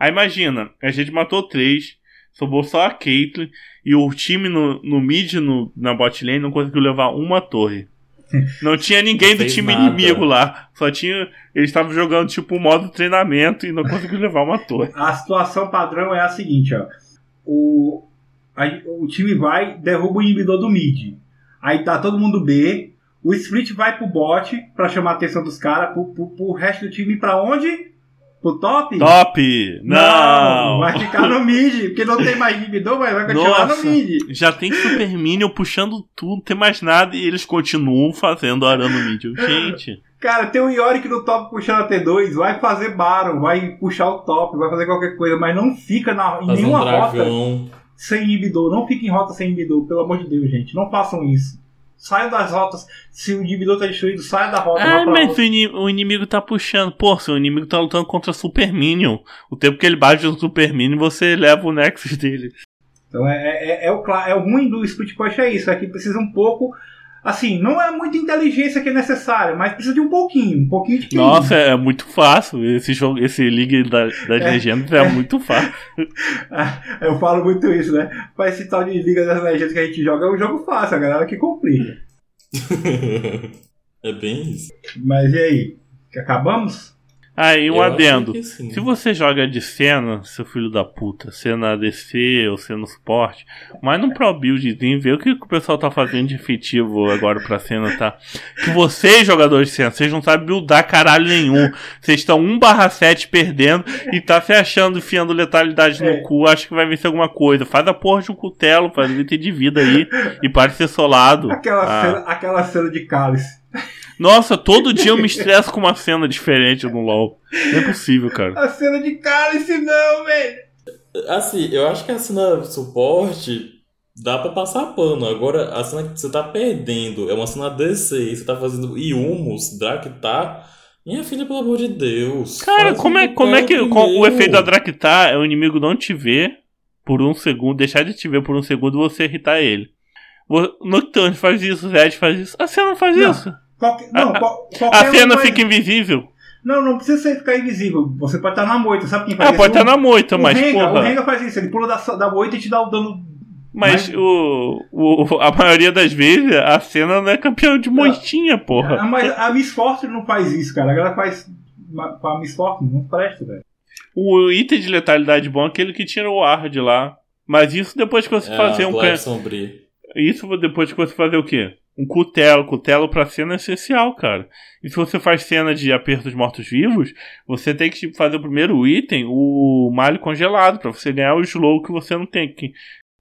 Aí imagina, a gente matou três. Sobrou só a Caitlyn. E o time no, no mid, no, na bot lane, não conseguiu levar uma torre. Não tinha ninguém Não do time nada. inimigo lá. Só tinha. Eles estavam jogando tipo modo treinamento e não conseguiram levar uma torre. A situação padrão é a seguinte, ó. O, aí o time vai, derruba o inibidor do mid. Aí tá todo mundo B. O split vai pro bot pra chamar a atenção dos caras. Pro, pro, pro resto do time ir pra onde? Pro top? Top! Não! Vai ficar no mid. Porque não tem mais inibidor, mas vai continuar Nossa, no mid. já tem Super Minion puxando tudo, não tem mais nada e eles continuam fazendo arando mid. Gente, Cara, tem o Yorick no top puxando a T2. Vai fazer Baron, vai puxar o top, vai fazer qualquer coisa. Mas não fica na, em Fazer um nenhuma rota. sem inibidor. Não fiquem em rota sem inibidor, pelo amor de Deus, gente. Não façam isso. Saiam das rotas. Se o inibidor tá destruído, saia da rota. pra mas o, o inimigo tá puxando. Pô, se o inimigo tá lutando contra Super Minion, o tempo que ele bate no Super Minion, você leva o Nexus dele. Então é, é, é o, é o ruim do split push é isso. É que precisa um pouco. Assim, não é muita inteligência que é necessária, mas precisa de um pouquinho. Um pouquinho de. Nossa, é muito fácil. Esse jogo, esse League da- das Legendas é, muito fácil. Eu falo muito isso, né? Mas esse tal de Liga das Legendas que a gente joga é um jogo fácil, a galera que complica. é bem isso. Mas e aí? Que Acabamos? Aí, um Eu adendo. Se você joga de cena, seu filho da puta, cena ADC ou cena suporte, mas no Pro Buildzinho, vê o que o pessoal tá fazendo de efetivo agora pra cena, tá? Que vocês, jogadores de cena, vocês não sabem buildar caralho nenhum. Vocês estão 1/7 perdendo e tá se achando enfiando letalidade É. no cu, acho que vai vencer alguma coisa. Faz a porra de um cutelo, faz um item de vida aí e pare de ser solado. Aquela, Ah. cena, aquela cena de cálice. Nossa, todo dia eu me estresso com uma cena diferente no LoL. Não é possível, cara. A cena de cálice, não, velho! Assim, eu acho que a cena suporte dá pra passar pano. Agora, a cena que você tá perdendo é uma cena DC e você tá fazendo Iumos, Draktar. Minha filha, pelo amor de Deus. Cara, como é, como é que com- o efeito da Draktar é o inimigo não te ver por um segundo, deixar de te ver por um segundo e você irritar ele. Nocturne faz isso, Zed faz isso. A cena não faz Não. isso. Qualquer, não, qual- A qualquer um cena faz- fica invisível. Não, não precisa ser ficar invisível. Você pode estar na moita, sabe quem faz Ah, isso? pode estar na moita, o mas Renga, O porra. Renga faz isso, ele pula da, da moita e te dá o dano. Mas mas- o, o, a maioria das vezes a cena não é campeão de moitinha, porra. Ah, Mas a Miss Fortune não faz isso, cara. A galera faz com a Miss Fortune, não presta, velho. O item de letalidade bom é aquele que tira o ward lá. Mas isso depois que você É, fazer a um. Isso depois que você fazer o quê? Um cutelo. Cutelo pra cena é essencial, cara. E se você faz cena de aperto dos mortos-vivos, você tem que tipo, fazer o primeiro item, o malho congelado, pra você ganhar o slow que você não tem. Que,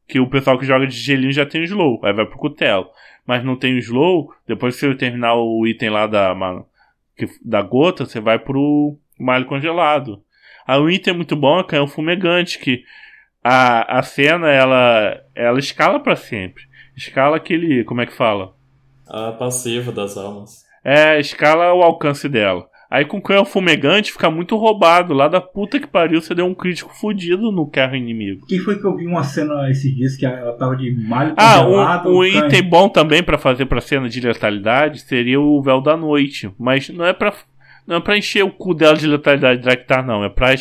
que o pessoal que joga de gelinho já tem o slow. Aí vai pro cutelo. Mas não tem o slow, depois que você terminar o item lá da, da gota, você vai pro malho congelado. Aí o item é muito bom é canhão fumegante, que a, a cena ela, ela escala pra sempre. Escala aquele. Como é que fala? A passiva das almas. É, escala o alcance dela. Aí com o canhão fumegante fica muito roubado. Lá da puta que pariu, você deu um crítico fudido no carro inimigo. Quem foi que eu vi uma cena esses dias que ela tava de malho Ah, um, um item bom também pra fazer pra cena de letalidade seria o véu da noite. Mas não é pra, não é pra encher o cu dela de letalidade Draktar, não. É pra,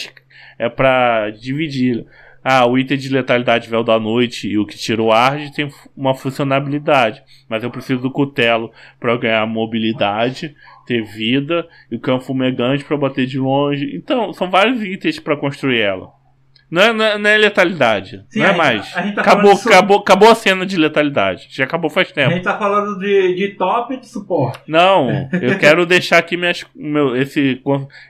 é pra dividir. Ah, o item de letalidade véu da noite e o que tira o tem uma funcionalidade. Mas eu preciso do cutelo eu ganhar mobilidade, ter vida e o campo fumegante pra bater de longe. Então, são vários itens pra construir ela. Não é, não é, não é letalidade. Sim, não a é gente- mais. a tá acabou, acabou, acabou a cena de letalidade. Já acabou faz A tempo. gente tá falando de, de top e de suporte. Não, eu quero deixar aqui minhas, meu, esse,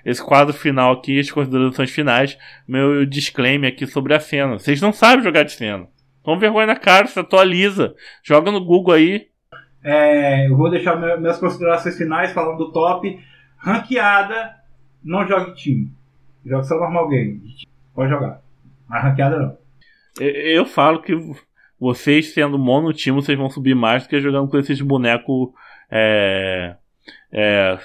esse quadro final aqui, as considerações finais, meu disclaimer aqui sobre a cena. Vocês não sabem jogar de cena. Toma vergonha na cara, se atualiza. Joga no Google aí. É, eu vou deixar minhas considerações finais falando do top. Ranqueada, não jogue time. Jogue só normal game. Pode jogar. Mas ranqueada não. Eu, eu falo que vocês sendo monotime, vocês vão subir mais do que jogando com esses bonecos. É, é,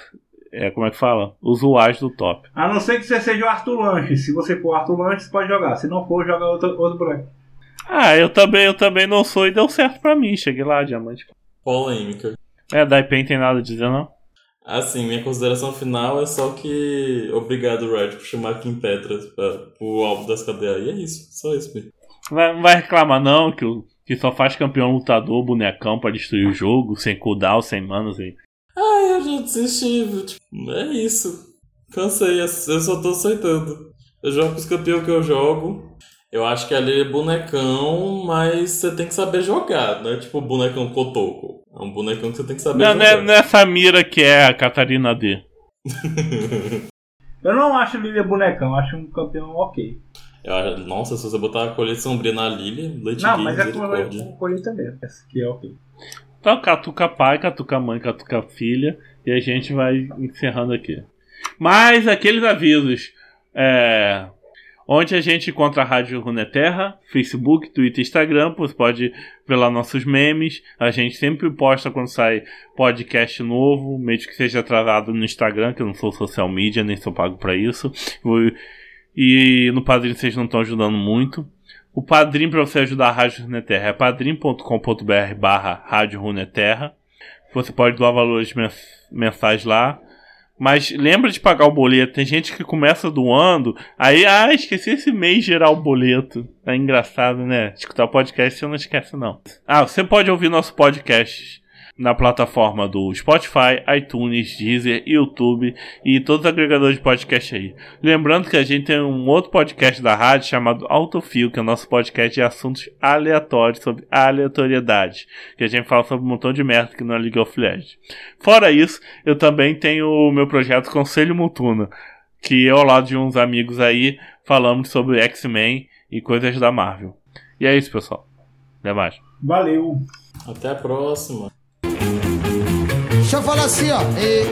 é, como é que fala? Usuários do top. A não ser que você seja o Arthur Lanches. Se você for o Arthur Lanches, pode jogar. Se não for, joga outro, outro boneco. Ah, eu também, eu também não sou e deu certo pra mim. Cheguei lá, diamante. Polêmica. É, Daipen tem nada a dizer, não? Assim, minha consideração final é só que. Obrigado, Red, por chamar Kim Petras pra, pro álbum das cadeias. E é isso, só isso mesmo. Vai- Não vai reclamar não que, que só faz campeão lutador, bonecão pra destruir o jogo, sem cooldown, sem manos aí. eu já desisti. Tipo, é isso. Cansei, eu só tô aceitando. Eu jogo com os campeões que eu jogo. Eu acho que ali é bonecão, mas você tem que saber jogar, não é tipo bonecão cotoco. É um bonecão que você tem que saber Não, não, é, jogar. não é Samira que é a Catarina D. Eu não acho Lilia bonecão, acho um campeão ok. Eu nossa, se você botar a colheita sombria na Lilia, Late Não, Game, mas é com com colheita mesmo. Essa aqui é ok. Então, catuca pai, catuca mãe, catuca filha. E a gente vai encerrando aqui. Mas aqueles avisos. É, onde a gente encontra a Rádio Runeterra, Facebook, Twitter, Instagram. Você pode ver lá nossos memes. A gente sempre posta quando sai podcast novo, mesmo que seja atrasado no Instagram, que eu não sou social media, nem sou pago pra isso. E no Padrinho vocês não estão ajudando muito. O padrinho para você ajudar a Rádio Runeterra é padrim.com.br barra Rádio Runeterra. Você pode doar valores mens- mensais lá. Mas lembra de pagar o boleto. Tem gente que começa doando, aí, ah, esqueci esse mês gerar o boleto. É engraçado, né? Escutar podcast você não esquece, não. Ah, você pode ouvir nosso podcast na plataforma do Spotify, iTunes, Deezer, YouTube e todos os agregadores de podcast aí. Lembrando que a gente tem um outro podcast da rádio chamado Autofil, que é o nosso podcast de assuntos aleatórios sobre aleatoriedade, que a gente fala sobre um montão de merda que não é League of Legends. Fora isso, eu também tenho o meu projeto Conselho Mutuna, que eu ao lado de uns amigos aí falamos sobre X-Men e coisas da Marvel. E é isso, pessoal. Até mais. Valeu! Até a próxima. Deixa eu falar assim, ó. E...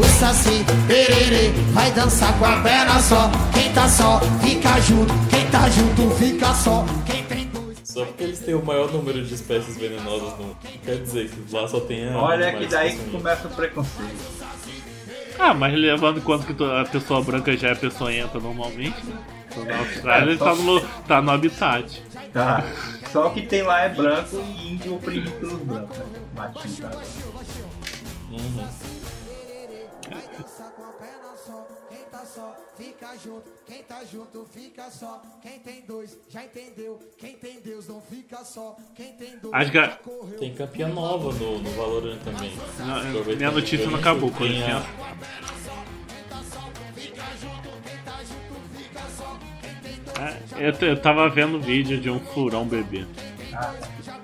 O Saci, pererê, vai dançar com a perna só. Quem tá só, fica junto. Quem tá junto, fica só. Quem tem dois. Só porque eles têm o maior número de espécies venenosas, não quer dizer que lá só tem a. Olha que daí que começa o preconceito. Ah, mas levando em conta que a pessoa branca já é peçonhenta normalmente, né? Então, Na Austrália É, ele tá no, tá no habitat. Tá. Só o que tem lá é branco e índio oprimido pelos brancos. Né? Matinho, tá? Uhum. Fica junto. Quem tá junto, fica só. Quem tem dois, já entendeu. Quem tem Deus, não fica só. Quem tem dois, Acho que já correu. Tem campeã nova no, no Valorant também. Não, Aproveitando minha notícia não nem acabou, com joguei a-. É, eu, eu tava vendo vídeo de um furão bebê.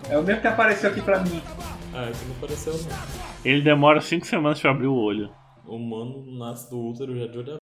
É o mesmo que apareceu aqui pra mim. Ah, isso não apareceu não. Ele demora 5 semanas pra abrir o olho. O humano nasce do útero já de olho